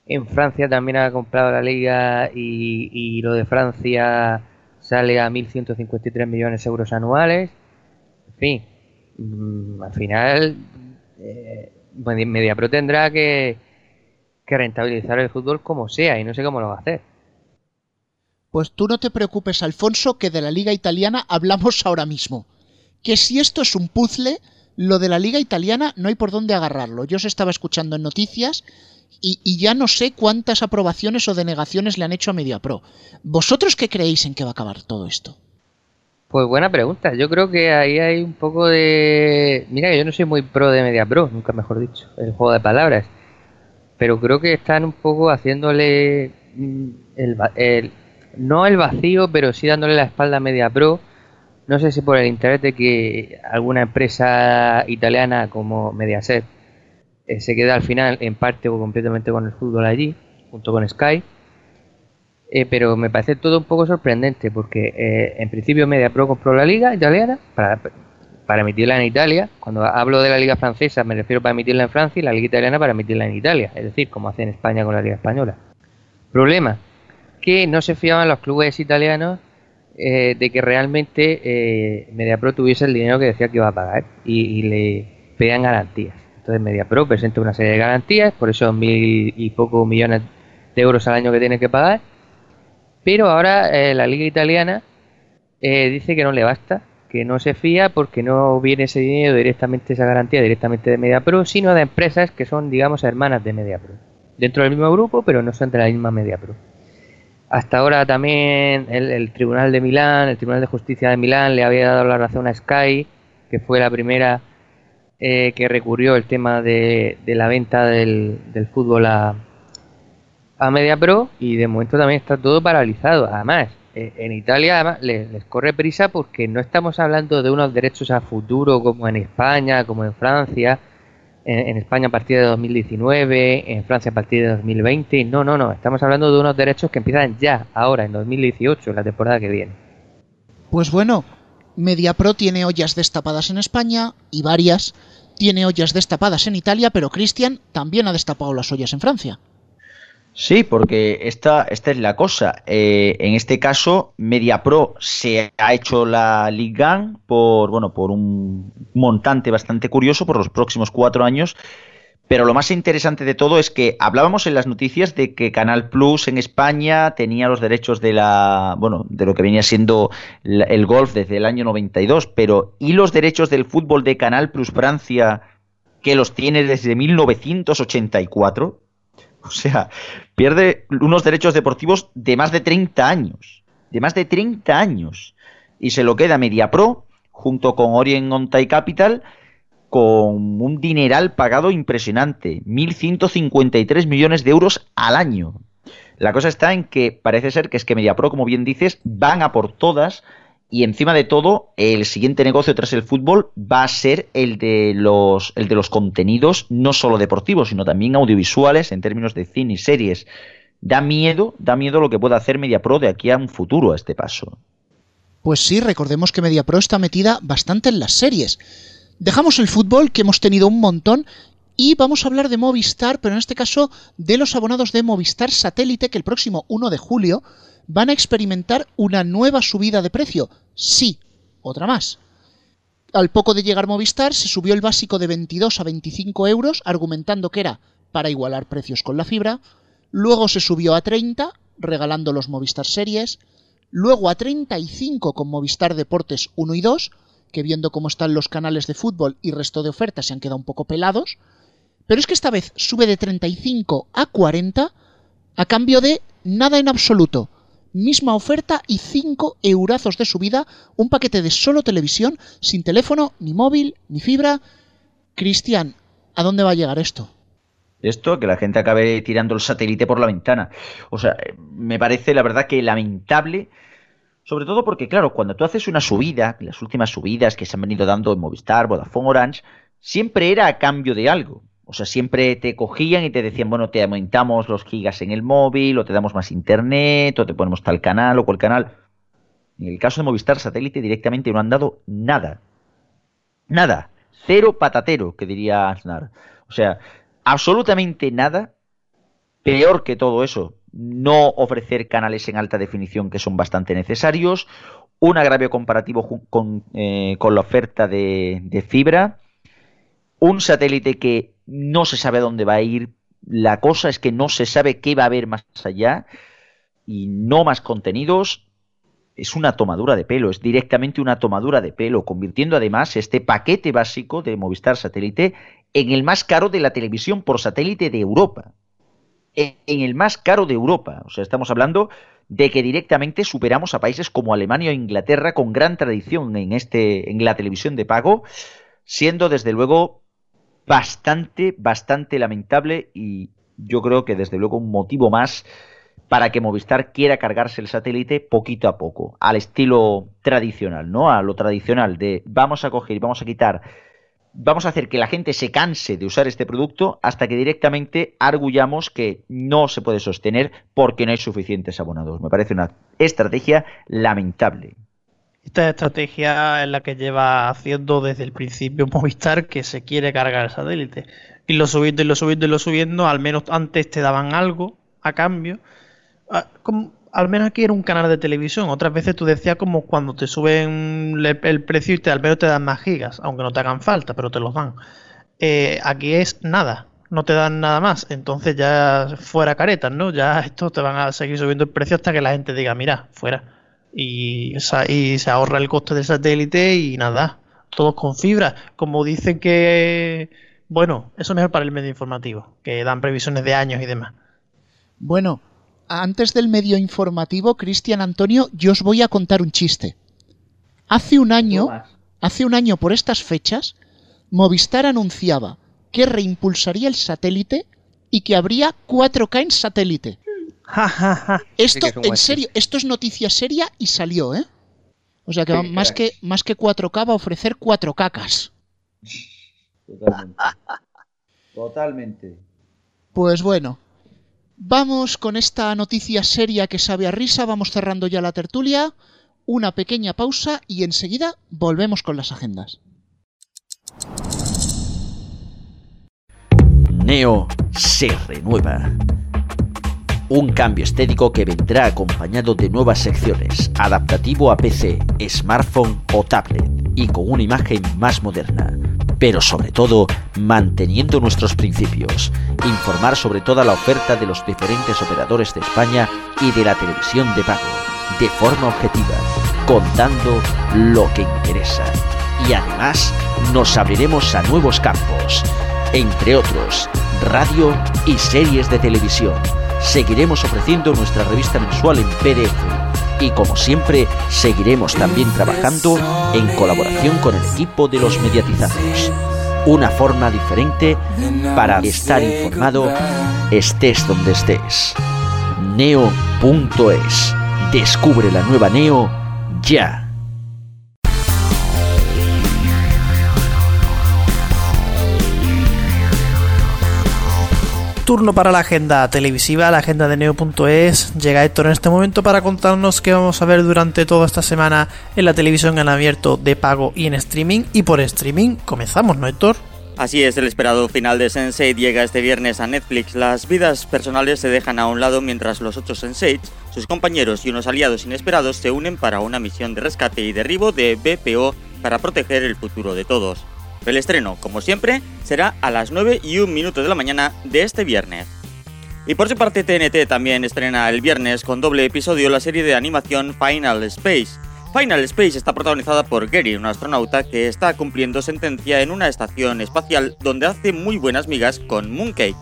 En Francia también ha comprado la liga y, lo de Francia sale a 1.153 millones de euros anuales. En fin, mm, al final eh, MediaPro tendrá que, rentabilizar el fútbol como sea y no sé cómo lo va a hacer. Pues tú no te preocupes, Alfonso, que de la liga italiana hablamos ahora mismo. Que si esto es un puzzle, lo de la liga italiana no hay por dónde agarrarlo. Yo os estaba escuchando en noticias y, ya no sé cuántas aprobaciones o denegaciones le han hecho a MediaPro. ¿Vosotros qué creéis en que va a acabar todo esto? Pues buena pregunta. Yo creo que ahí hay un poco de... Mira que yo no soy muy pro de MediaPro, nunca mejor dicho, el juego de palabras. Pero creo que están un poco haciéndole mm, el, no el vacío, pero sí dándole la espalda a MediaPro. No sé si por el interés de que alguna empresa italiana como Mediaset eh, se queda al final en parte o completamente con el fútbol allí, junto con Sky. Eh, pero me parece todo un poco sorprendente porque eh, en principio MediaPro compró la liga italiana para, para emitirla en Italia. Cuando hablo de la liga francesa me refiero para emitirla en Francia y la liga italiana para emitirla en Italia, es decir, como hace en España con la liga española. Problema, que no se fiaban los clubes italianos de que realmente eh, MediaPro tuviese el dinero que decía que iba a pagar y, y le pedían garantías. Entonces MediaPro presenta una serie de garantías, por esos mil y poco millones de euros al año que tiene que pagar. Pero ahora eh, la liga italiana eh, dice que no le basta, que no se fía porque no viene ese dinero directamente, esa garantía directamente de MediaPro, sino de empresas que son, digamos, hermanas de MediaPro. Dentro del mismo grupo, pero no son de la misma MediaPro. Hasta ahora también el, Tribunal de Milán, el Tribunal de Justicia de Milán le había dado la razón a Sky, que fue la primera eh, que recurrió el tema de, la venta del, fútbol a, a Media Pro y de momento también está todo paralizado. Además, eh, en Italia les, corre prisa porque no estamos hablando de unos derechos a futuro como en España, como en Francia. En, España a partir de 2019, en Francia a partir de 2020. No, no, no. Estamos hablando de unos derechos que empiezan ya, ahora, en 2018, la temporada que viene. Pues bueno, MediaPro tiene ollas destapadas en España y varias tiene ollas destapadas en Italia, pero Cristian también ha destapado las ollas en Francia. Sí, porque esta, esta es la cosa. Eh, en este caso, MediaPro se ha hecho la Ligue por, bueno, por un montante bastante curioso por los próximos cuatro años, Pero lo más interesante de todo es que hablábamos en las noticias de que Canal Plus en España tenía los derechos de la, bueno, de lo que venía siendo el golf desde el año 92, pero ¿y los derechos del fútbol de Canal Plus Francia que los tiene desde 1984? O sea, pierde unos derechos deportivos de más de 30 años, de más de 30 años y se lo queda MediaPro junto con Orient On Capital con un dineral pagado impresionante, 1.153 millones de euros al año. La cosa está en que parece ser que es que MediaPro, como bien dices, van a por todas y encima de todo, el siguiente negocio tras el fútbol va a ser el de los, el de los contenidos, no solo deportivos, sino también audiovisuales en términos de cine y series. Da miedo, da miedo lo que pueda hacer MediaPro de aquí a un futuro a este paso. Pues sí, recordemos que MediaPro está metida bastante en las series. Dejamos el fútbol, que hemos tenido un montón, y vamos a hablar de Movistar, pero en este caso de los abonados de Movistar Satélite, que el próximo 1 de julio van a experimentar una nueva subida de precio. Sí, otra más. Al poco de llegar Movistar se subió el básico de 22 a 25 euros, argumentando que era para igualar precios con la fibra. Luego se subió a 30, regalando los Movistar Series. Luego a 35 con Movistar Deportes 1 y 2, que viendo cómo están los canales de fútbol y resto de ofertas se han quedado un poco pelados. Pero es que esta vez sube de 35 a 40 a cambio de nada en absoluto. Misma oferta y 5 eurazos de subida, un paquete de solo televisión, sin teléfono, ni móvil, ni fibra. Cristian, ¿a dónde va a llegar esto? Esto, que la gente acabe tirando el satélite por la ventana. O sea, me parece la verdad que lamentable sobre todo porque, claro, cuando tú haces una subida, las últimas subidas que se han venido dando en Movistar, Vodafone, Orange, siempre era a cambio de algo. O sea, siempre te cogían y te decían, bueno, te aumentamos los gigas en el móvil, o te damos más internet, o te ponemos tal canal o cual canal. En el caso de Movistar Satélite directamente no han dado nada. Nada. Cero patatero, que diría Aznar. O sea, absolutamente nada. Peor que todo eso, no ofrecer canales en alta definición que son bastante necesarios, un agravio comparativo con, eh, con la oferta de, de, fibra, un satélite que no se sabe a dónde va a ir, la cosa es que no se sabe qué va a haber más allá y no más contenidos. Es una tomadura de pelo, es directamente una tomadura de pelo, convirtiendo además este paquete básico de Movistar Satélite en el más caro de la televisión por satélite de Europa en el más caro de Europa. O sea, estamos hablando de que directamente superamos a países como Alemania o Inglaterra con gran tradición en este en la televisión de pago, siendo desde luego bastante bastante lamentable y yo creo que desde luego un motivo más para que Movistar quiera cargarse el satélite poquito a poco, al estilo tradicional, ¿no? A lo tradicional de vamos a coger vamos a quitar vamos a hacer que la gente se canse de usar este producto hasta que directamente arguyamos que no se puede sostener porque no hay suficientes abonados. Me parece una estrategia lamentable. Esta estrategia es la que lleva haciendo desde el principio Movistar que se quiere cargar el satélite. Y lo subiendo y lo subiendo y lo subiendo, al menos antes te daban algo a cambio. Ah, al menos aquí era un canal de televisión. Otras veces tú decías como cuando te suben el precio y te, al menos te dan más gigas, aunque no te hagan falta, pero te los dan. Eh, aquí es nada, no te dan nada más. Entonces ya fuera caretas, ¿no? Ya esto te van a seguir subiendo el precio hasta que la gente diga, mira, fuera. Y, y se ahorra el coste del satélite y nada, todos con fibra. Como dicen que, bueno, eso es mejor para el medio informativo, que dan previsiones de años y demás. Bueno, antes del medio informativo, Cristian Antonio, yo os voy a contar un chiste. Hace un año, hace un año por estas fechas, Movistar anunciaba que reimpulsaría el satélite y que habría 4K en satélite. Esto, en serio, esto es noticia seria y salió, ¿eh? O sea que más, que más que 4K va a ofrecer 4 cacas. Totalmente. Totalmente. Pues bueno, Vamos con esta noticia seria que sabe a risa, vamos cerrando ya la tertulia, una pequeña pausa y enseguida volvemos con las agendas. Neo se renueva. Un cambio estético que vendrá acompañado de nuevas secciones, adaptativo a PC, smartphone o tablet, y con una imagen más moderna pero sobre todo manteniendo nuestros principios. Informar sobre toda la oferta de los diferentes operadores de España y de la televisión de pago, de forma objetiva, contando lo que interesa. Y además nos abriremos a nuevos campos, entre otros, radio y series de televisión. Seguiremos ofreciendo nuestra revista mensual en PDF y como siempre seguiremos también trabajando en colaboración con el equipo de los mediatizados. Una forma diferente para estar informado estés donde estés. Neo.es. Descubre la nueva Neo ya. Turno para la agenda televisiva, la agenda de Neo.es. Llega Héctor en este momento para contarnos qué vamos a ver durante toda esta semana en la televisión en abierto de pago y en streaming. Y por streaming comenzamos, ¿no, Héctor? Así es, el esperado final de Sense8 llega este viernes a Netflix. Las vidas personales se dejan a un lado mientras los ocho Sense8, sus compañeros y unos aliados inesperados se unen para una misión de rescate y derribo de BPO para proteger el futuro de todos. El estreno, como siempre, será a las 9 y 1 minuto de la mañana de este viernes. Y por su parte TNT también estrena el viernes con doble episodio la serie de animación Final Space. Final Space está protagonizada por Gary, un astronauta que está cumpliendo sentencia en una estación espacial donde hace muy buenas migas con Mooncake,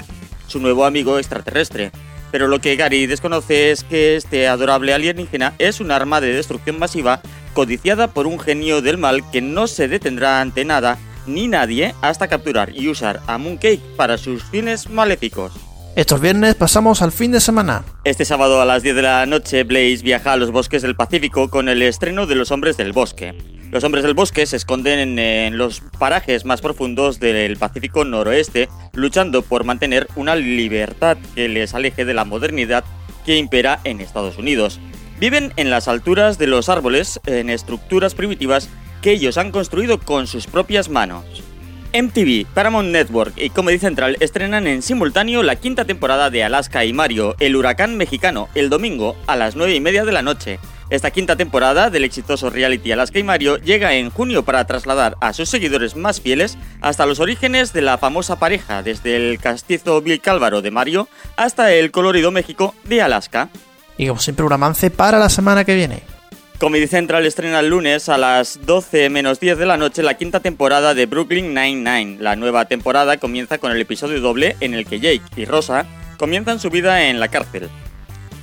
su nuevo amigo extraterrestre. Pero lo que Gary desconoce es que este adorable alienígena es un arma de destrucción masiva codiciada por un genio del mal que no se detendrá ante nada ni nadie hasta capturar y usar a Mooncake para sus fines maléficos. Estos viernes pasamos al fin de semana. Este sábado a las 10 de la noche, Blaze viaja a los bosques del Pacífico con el estreno de Los Hombres del Bosque. Los Hombres del Bosque se esconden en, en, los parajes más profundos del Pacífico noroeste, luchando por mantener una libertad que les aleje de la modernidad que impera en Estados Unidos. Viven en las alturas de los árboles, en estructuras primitivas que ellos han construido con sus propias manos. MTV, Paramount Network y Comedy Central estrenan en simultáneo la quinta temporada de Alaska y Mario, el huracán mexicano, el domingo a las 9 y media de la noche. Esta quinta temporada del exitoso reality Alaska y Mario llega en junio para trasladar a sus seguidores más fieles hasta los orígenes de la famosa pareja, desde el castizo Bill Cálvaro de Mario hasta el colorido México de Alaska. Y como siempre un avance para la semana que viene. Comedy Central estrena el lunes a las 12 menos 10 de la noche la quinta temporada de Brooklyn Nine-Nine. La nueva temporada comienza con el episodio doble en el que Jake y Rosa comienzan su vida en la cárcel,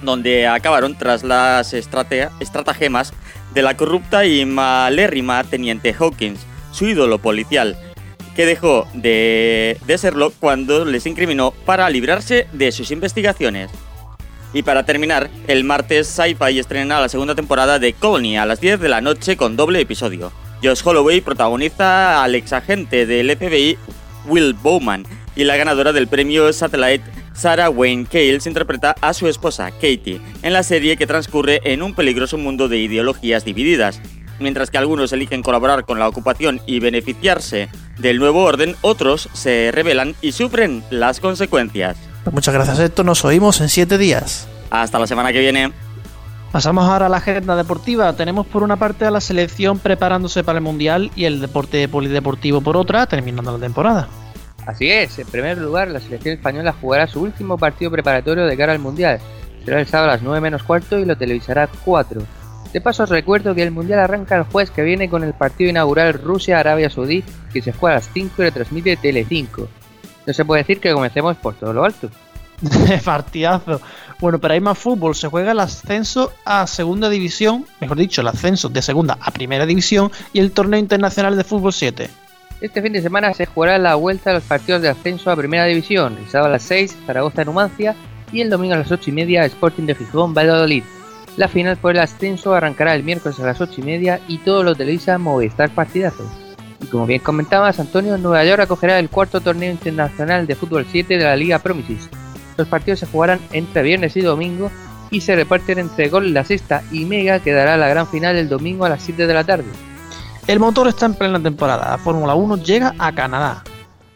donde acabaron tras las estratagemas de la corrupta y malérrima teniente Hawkins, su ídolo policial, que dejó de, de serlo cuando les incriminó para librarse de sus investigaciones. Y para terminar, el martes Sci-Fi estrena la segunda temporada de Colony a las 10 de la noche con doble episodio. Josh Holloway protagoniza al ex agente del FBI Will Bowman y la ganadora del premio Satellite Sarah Wayne Cales interpreta a su esposa Katie en la serie que transcurre en un peligroso mundo de ideologías divididas. Mientras que algunos eligen colaborar con la ocupación y beneficiarse del nuevo orden, otros se rebelan y sufren las consecuencias. Pues muchas gracias, Héctor. Nos oímos en siete días. Hasta la semana que viene. Pasamos ahora a la agenda deportiva. Tenemos por una parte a la selección preparándose para el Mundial y el deporte polideportivo por otra, terminando la temporada. Así es, en primer lugar, la selección española jugará su último partido preparatorio de cara al Mundial. Será el sábado a las 9 menos cuarto y lo televisará 4. De paso os recuerdo que el Mundial arranca el jueves que viene con el partido inaugural Rusia-Arabia Saudí que se juega a las 5 y lo transmite Tele5. No se puede decir que comencemos por todo lo alto. Partidazo. Bueno, pero hay más fútbol. Se juega el ascenso a segunda división, mejor dicho, el ascenso de segunda a primera división y el torneo internacional de fútbol 7. Este fin de semana se jugará la vuelta de los partidos de ascenso a primera división. El sábado a las 6, Zaragoza Numancia y el domingo a las 8 y media, Sporting de Gijón, Valladolid. La final por el ascenso arrancará el miércoles a las 8 y media y todo lo televisa Movistar Partidazos. Y como bien comentabas, Antonio, Nueva York acogerá el cuarto torneo internacional de fútbol 7 de la Liga Promises. Los partidos se jugarán entre viernes y domingo y se reparten entre Gol, La Sexta y Mega, que dará la gran final el domingo a las 7 de la tarde. El motor está en plena temporada. La Fórmula 1 llega a Canadá.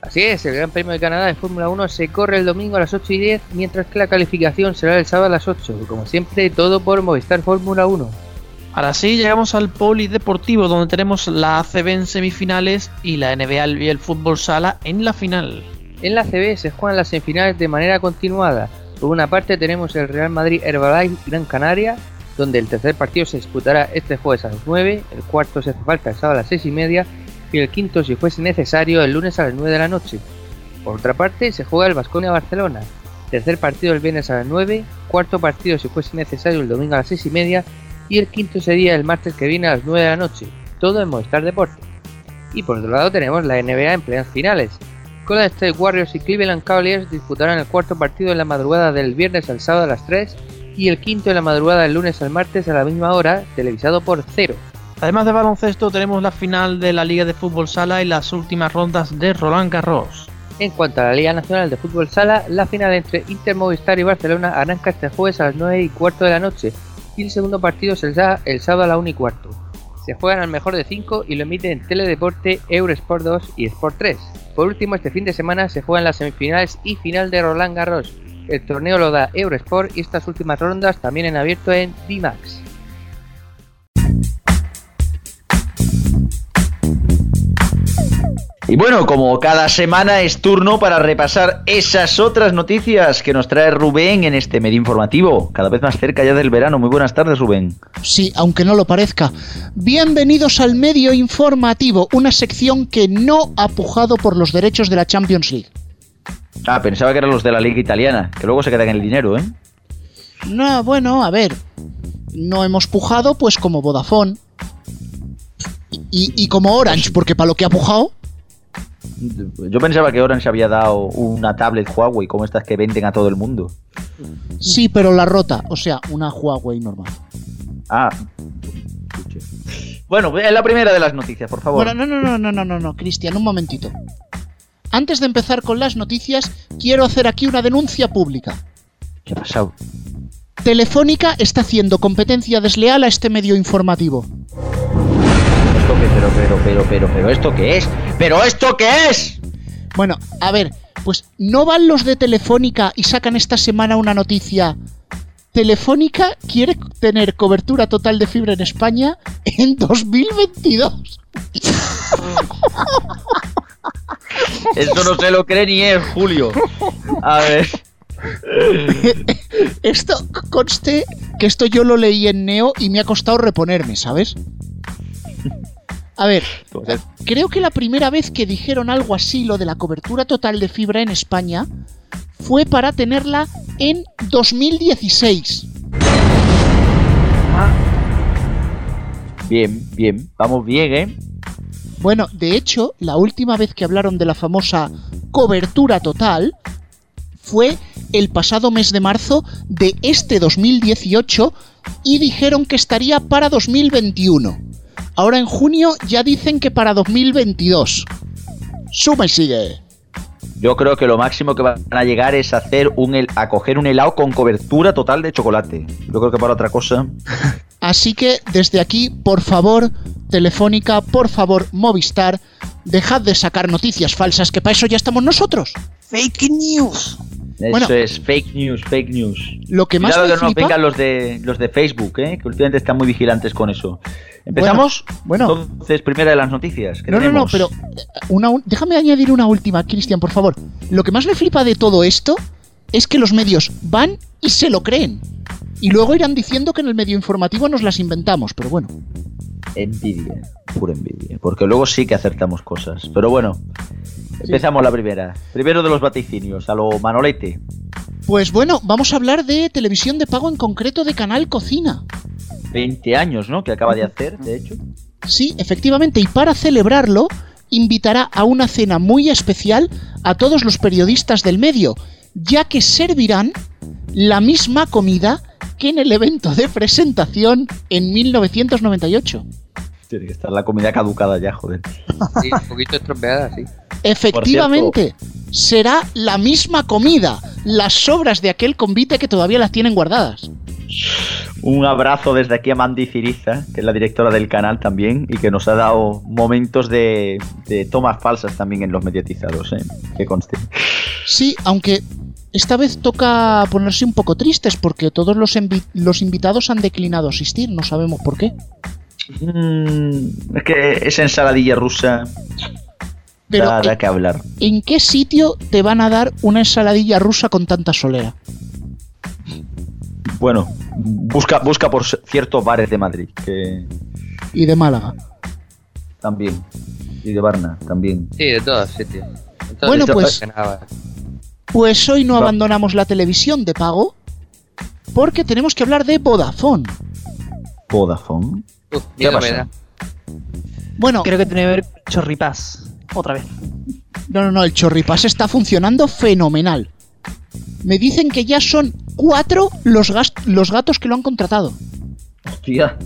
Así es, el Gran Premio de Canadá de Fórmula 1 se corre el domingo a las 8 y 10, mientras que la calificación será el sábado a las 8. Y como siempre, todo por Movistar Fórmula 1. Ahora sí, llegamos al polideportivo donde tenemos la ACB en semifinales y la NBA y el fútbol sala en la final. En la ACB se juegan las semifinales de manera continuada. Por una parte tenemos el Real Madrid Herbalife Gran Canaria, donde el tercer partido se disputará este jueves a las 9, el cuarto se hace falta el sábado a las 6 y media y el quinto si fuese necesario el lunes a las 9 de la noche. Por otra parte se juega el Vasconia Barcelona, tercer partido el viernes a las 9, cuarto partido si fuese necesario el domingo a las 6 y media y el quinto sería el martes que viene a las 9 de la noche, todo en Movistar Deporte. Y por otro lado tenemos la NBA en plenas finales. Golden State Warriors y Cleveland Cavaliers disputarán el cuarto partido en la madrugada del viernes al sábado a las 3 y el quinto en la madrugada del lunes al martes a la misma hora, televisado por Cero. Además de baloncesto tenemos la final de la Liga de Fútbol Sala y las últimas rondas de Roland Garros. En cuanto a la Liga Nacional de Fútbol Sala, la final entre Inter Movistar y Barcelona arranca este jueves a las 9 y cuarto de la noche y el segundo partido será el sábado a la 1 y cuarto. Se juegan al mejor de 5 y lo emiten en Teledeporte, Eurosport 2 y Sport 3. Por último, este fin de semana se juegan las semifinales y final de Roland Garros. El torneo lo da Eurosport y estas últimas rondas también en abierto en D-Max. Y bueno, como cada semana es turno para repasar esas otras noticias que nos trae Rubén en este medio informativo, cada vez más cerca ya del verano. Muy buenas tardes, Rubén. Sí, aunque no lo parezca. Bienvenidos al medio informativo, una sección que no ha pujado por los derechos de la Champions League. Ah, pensaba que eran los de la Liga Italiana, que luego se quedan en el dinero, ¿eh? No, bueno, a ver. No hemos pujado, pues como Vodafone. Y, y como Orange, porque para lo que ha pujado. Yo pensaba que Orange había dado una tablet Huawei como estas que venden a todo el mundo. Sí, pero la rota, o sea, una Huawei normal. Ah. Bueno, es la primera de las noticias, por favor. Bueno, no, no, no, no, no, no, no, Cristian, un momentito. Antes de empezar con las noticias, quiero hacer aquí una denuncia pública. ¿Qué ha pasado? Telefónica está haciendo competencia desleal a este medio informativo. Pero, pero, pero, pero, pero, ¿esto qué es? ¿Pero esto qué es? Bueno, a ver, pues no van los de Telefónica y sacan esta semana una noticia. Telefónica quiere tener cobertura total de fibra en España en 2022. Esto no se lo cree ni él, Julio. A ver. Esto conste que esto yo lo leí en Neo y me ha costado reponerme, ¿sabes? A ver, creo que la primera vez que dijeron algo así, lo de la cobertura total de fibra en España, fue para tenerla en 2016. Bien, bien, vamos bien, ¿eh? Bueno, de hecho, la última vez que hablaron de la famosa cobertura total fue el pasado mes de marzo de este 2018 y dijeron que estaría para 2021. Ahora en junio ya dicen que para 2022. Suma y sigue. Yo creo que lo máximo que van a llegar es hacer un a coger un helado con cobertura total de chocolate. Yo creo que para otra cosa. Así que desde aquí, por favor, Telefónica, por favor, Movistar, dejad de sacar noticias falsas, que para eso ya estamos nosotros. Fake news. Eso Bueno. es fake news, fake news. Lo que más Cuidado me que no flipa- vengan los de los de Facebook, ¿eh? que últimamente están muy vigilantes con eso. ¿Empezamos? Bueno. Entonces, primera de las noticias. que No, no, no, pero eh, una, un- déjame añadir una última, Cristian, por favor. Lo que más me flipa de todo esto es que los medios van y se lo creen. Y luego irán diciendo que en el medio informativo nos las inventamos, pero bueno. Envidia, pura envidia. Porque luego sí que acertamos cosas. Pero bueno, empezamos la primera. Primero de los vaticinios, a lo Manolete. Pues bueno, vamos a hablar de televisión de pago en concreto de Canal Cocina. 20 años, ¿no? Que acaba de hacer, de hecho. Sí, efectivamente, y para celebrarlo, invitará a una cena muy especial a todos los periodistas del medio, ya que servirán la misma comida que en el evento de presentación en 1998. Tiene que estar la comida caducada ya, joder. Sí, un poquito estropeada, sí. Efectivamente, será la misma comida, las sobras de aquel convite que todavía las tienen guardadas. Un abrazo desde aquí a Mandy Ciriza, que es la directora del canal también, y que nos ha dado momentos de, de tomas falsas también en los mediatizados, ¿eh? Que conste. Sí, aunque esta vez toca ponerse un poco tristes porque todos los, los invitados han declinado asistir, no sabemos por qué. Mm, es que esa ensaladilla rusa Pero da, da ¿en- que hablar. ¿en qué sitio te van a dar una ensaladilla rusa con tanta solera? Bueno, busca, busca por ciertos bares de Madrid, que Y de Málaga. también. Y de Varna, también. Sí, de todos sitios. En todos Bueno, pues-. Pues hoy no Va. abandonamos la televisión de pago porque tenemos que hablar de Vodafone. Vodafone. Uf, ¿Qué pasa? me da. Bueno, Creo que tiene que ver chorripás. Otra vez. no, no, no, el chorripás está funcionando fenomenal. Me dicen que ya son cuatro los, los gatos que lo han contratado. Hostia.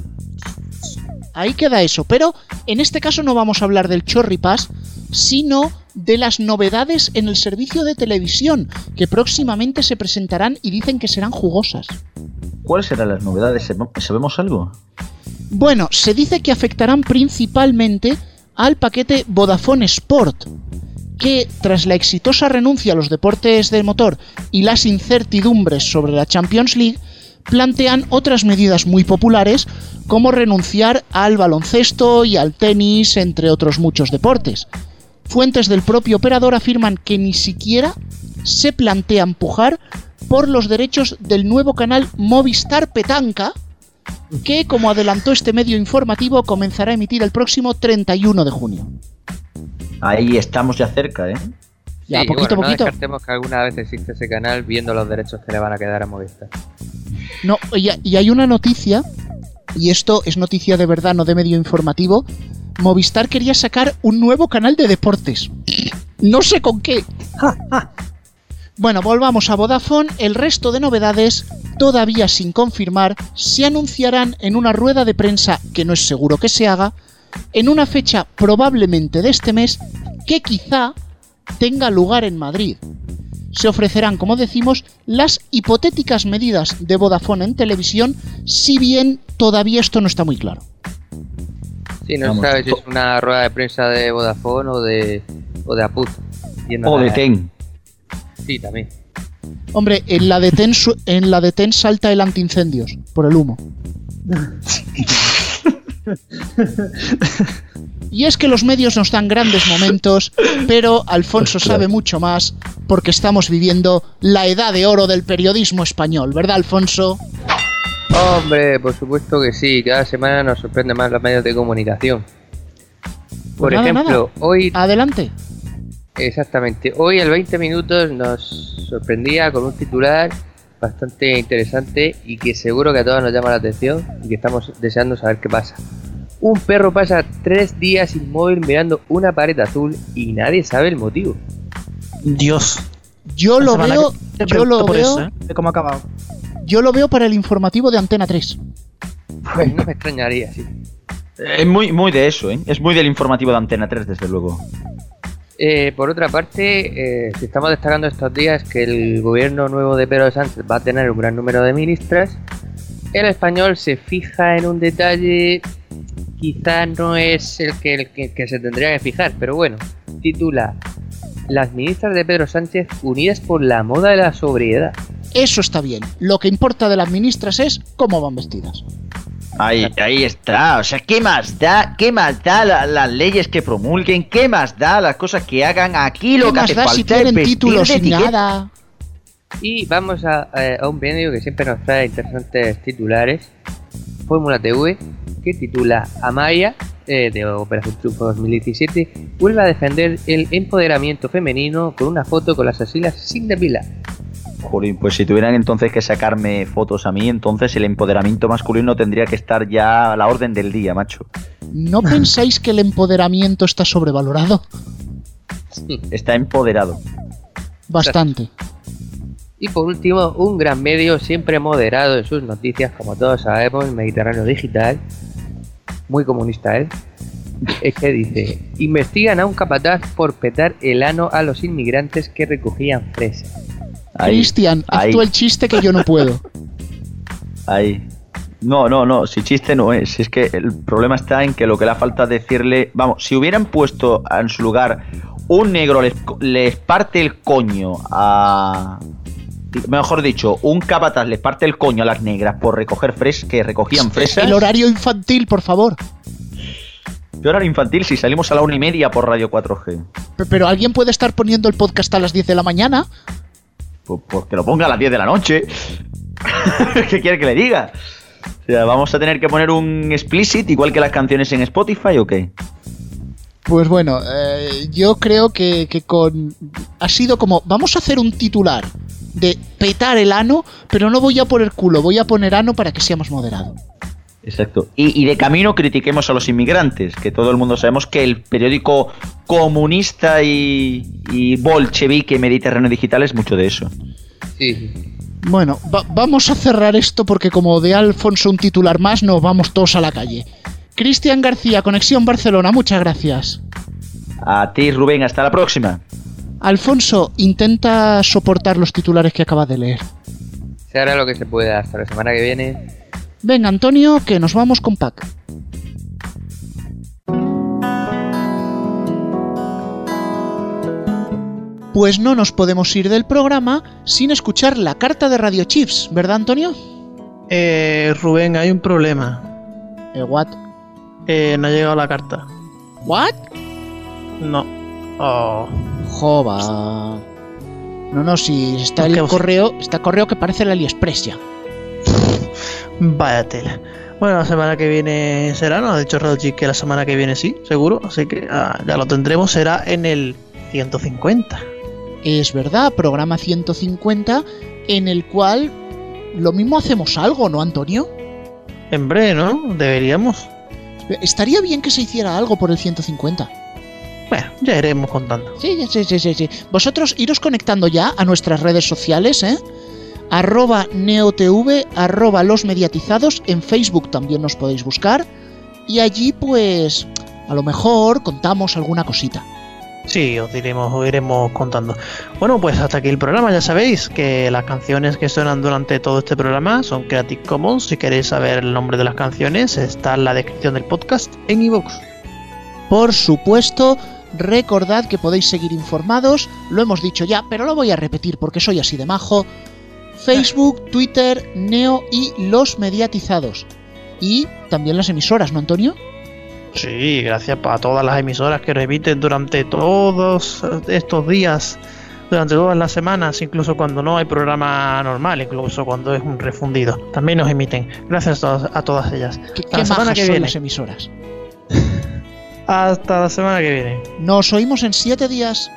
Ahí queda eso, pero en este caso no vamos a hablar del chorripás, sino de las novedades en el servicio de televisión que próximamente se presentarán y dicen que serán jugosas. ¿Cuáles serán las novedades? ¿Sabemos algo? Bueno, se dice que afectarán principalmente al paquete Vodafone Sport, que tras la exitosa renuncia a los deportes de motor y las incertidumbres sobre la Champions League, plantean otras medidas muy populares como renunciar al baloncesto y al tenis, entre otros muchos deportes. Fuentes del propio operador afirman que ni siquiera se plantea empujar por los derechos del nuevo canal Movistar Petanca, que, como adelantó este medio informativo, comenzará a emitir el próximo 31 de junio. Ahí estamos ya cerca, ¿eh? Ya, Sí, poquito a bueno, poquito. No descartemos que alguna vez existe ese canal viendo los derechos que le van a quedar a Movistar. No, y, y hay una noticia, y esto es noticia de verdad, no de medio informativo. Movistar quería sacar un nuevo canal de deportes. No sé con qué. Bueno, volvamos a Vodafone. El resto de novedades, todavía sin confirmar, se anunciarán en una rueda de prensa que no es seguro que se haga, en una fecha probablemente de este mes, que quizá tenga lugar en Madrid. Se ofrecerán, como decimos, las hipotéticas medidas de Vodafone en televisión, si bien todavía esto no está muy claro. Sí, no Vamos, se sabe si es una rueda de prensa de Vodafone o de, o de Aput. O de Ten. Sí, también. Hombre, en la de Ten, en la de Ten salta el antiincendios, por el humo. Y es que los medios nos dan grandes momentos, pero Alfonso sabe mucho más porque estamos viviendo la edad de oro del periodismo español, ¿verdad, Alfonso? Hombre, por supuesto que sí. Cada semana nos sorprende más los medios de comunicación. Por Pues nada, ejemplo, hoy Adelante. Exactamente. Hoy el 20 minutos nos sorprendía con un titular bastante interesante y que seguro que a todos nos llama la atención y que estamos deseando saber qué pasa. Un perro pasa tres días inmóvil mirando una pared azul y nadie sabe el motivo. Dios. Yo lo veo, yo lo veo, eso, ¿eh? De cómo ha acabado. yo lo veo para el informativo de Antena 3. Pues no me extrañaría, sí. Es muy, muy de eso, ¿eh? Es muy del informativo de Antena 3, desde luego. Eh, por otra parte, eh, si estamos destacando estos días que el gobierno nuevo de Pedro Sánchez va a tener un gran número de ministras, el español se fija en un detalle, quizá no es el que, que se tendría que fijar, pero bueno, titula Las ministras de Pedro Sánchez unidas por la moda de la sobriedad. Eso está bien. Lo que importa de las ministras es cómo van vestidas. Ahí, ahí está. O sea, ¿qué más da? ¿Qué más da la- las leyes que promulguen? ¿Qué más da las cosas que hagan? Aquí lo ¿Qué que más hace da falta si tienen títulos y nada? Y vamos a, a un vídeo que siempre nos trae interesantes titulares. Fórmula TV, que titula Amaya, eh, de Operación Triunfo 2017, vuelve a defender el empoderamiento femenino con una foto con las axilas sin depilar. Jolín, pues si tuvieran entonces que sacarme fotos a mí, entonces el empoderamiento masculino tendría que estar ya a la orden del día, macho. ¿No pensáis que el empoderamiento está sobrevalorado? Está empoderado. Bastante. Y por último, un gran medio siempre moderado en sus noticias, como todos sabemos, el Mediterráneo Digital, muy comunista él, es que dice, investigan a un capataz por petar el ano a los inmigrantes que recogían fresas. Cristian, haz tú el chiste que yo no puedo. ahí. No, no, no, si chiste no es. Es que el problema está en que lo que le falta decirle. Vamos, si hubieran puesto en su lugar un negro les, les parte el coño a. Mejor dicho, un capataz les parte el coño a las negras por recoger fresas, que recogían fresas. El horario infantil, por favor. ¿Qué horario infantil si salimos a la una y media por Radio 4G? Pe- Pero alguien puede estar poniendo el podcast a las 10 de la mañana. Pues, pues que lo ponga a las 10 de la noche. ¿Qué quiere que le diga? O sea, ¿vamos a tener que poner un explicit igual que las canciones en Spotify o qué? Pues bueno, eh, yo creo que, que con. Ha sido como. Vamos a hacer un titular de petar el ano, pero no voy a poner culo, voy a poner ano para que sea más moderado. Exacto. Y, y de camino critiquemos a los inmigrantes, que todo el mundo sabemos que el periódico comunista y, y bolchevique Mediterráneo Digital es mucho de eso. Sí. Bueno, va- vamos a cerrar esto porque como de Alfonso un titular más, nos vamos todos a la calle. Cristian García, Conexión Barcelona, muchas gracias. A ti, Rubén, hasta la próxima. Alfonso, intenta soportar los titulares que acabas de leer. Se hará lo que se pueda hasta la semana que viene. Venga, Antonio, que nos vamos con Pac. Pues no nos podemos ir del programa sin escuchar la carta de Radio Chips, ¿verdad, Antonio? Eh, Rubén, hay un problema. Eh, what? Eh, no ha llegado la carta. ¿What? No. Oh. Jova. No, no, si está el ¿Qué os- correo, está correo que parece el AliExpress ya. Vaya tela. Bueno, la semana que viene será, ¿no? Ha dicho Rochi que la semana que viene sí, seguro. Así que ah, ya lo tendremos. Será en el 150. Es verdad, programa 150, en el cual lo mismo hacemos algo, ¿no, Antonio? En breve, ¿no? Deberíamos. Estaría bien que se hiciera algo por el 150. Bueno, ya iremos contando. Sí, sí, sí, sí, sí. Vosotros iros conectando ya a nuestras redes sociales, ¿eh? Arroba neotv, arroba los mediatizados, en Facebook también nos podéis buscar. Y allí, pues, a lo mejor contamos alguna cosita. Sí, os diremos, os iremos contando. Bueno, pues hasta aquí el programa. Ya sabéis que las canciones que suenan durante todo este programa son Creative Commons. Si queréis saber el nombre de las canciones, está en la descripción del podcast en iVoox. Por supuesto, recordad que podéis seguir informados, lo hemos dicho ya, pero lo voy a repetir porque soy así de majo. Facebook, Twitter, Neo y los mediatizados. Y también las emisoras, ¿no, Antonio? Sí, gracias a todas las emisoras que nos emiten durante todos estos días, durante todas las semanas, incluso cuando no hay programa normal, incluso cuando es un refundido. También nos emiten. Gracias a todas, a todas ellas. ¿Qué, Hasta qué la semana son las emisoras? Hasta la semana que viene. Nos oímos en siete días.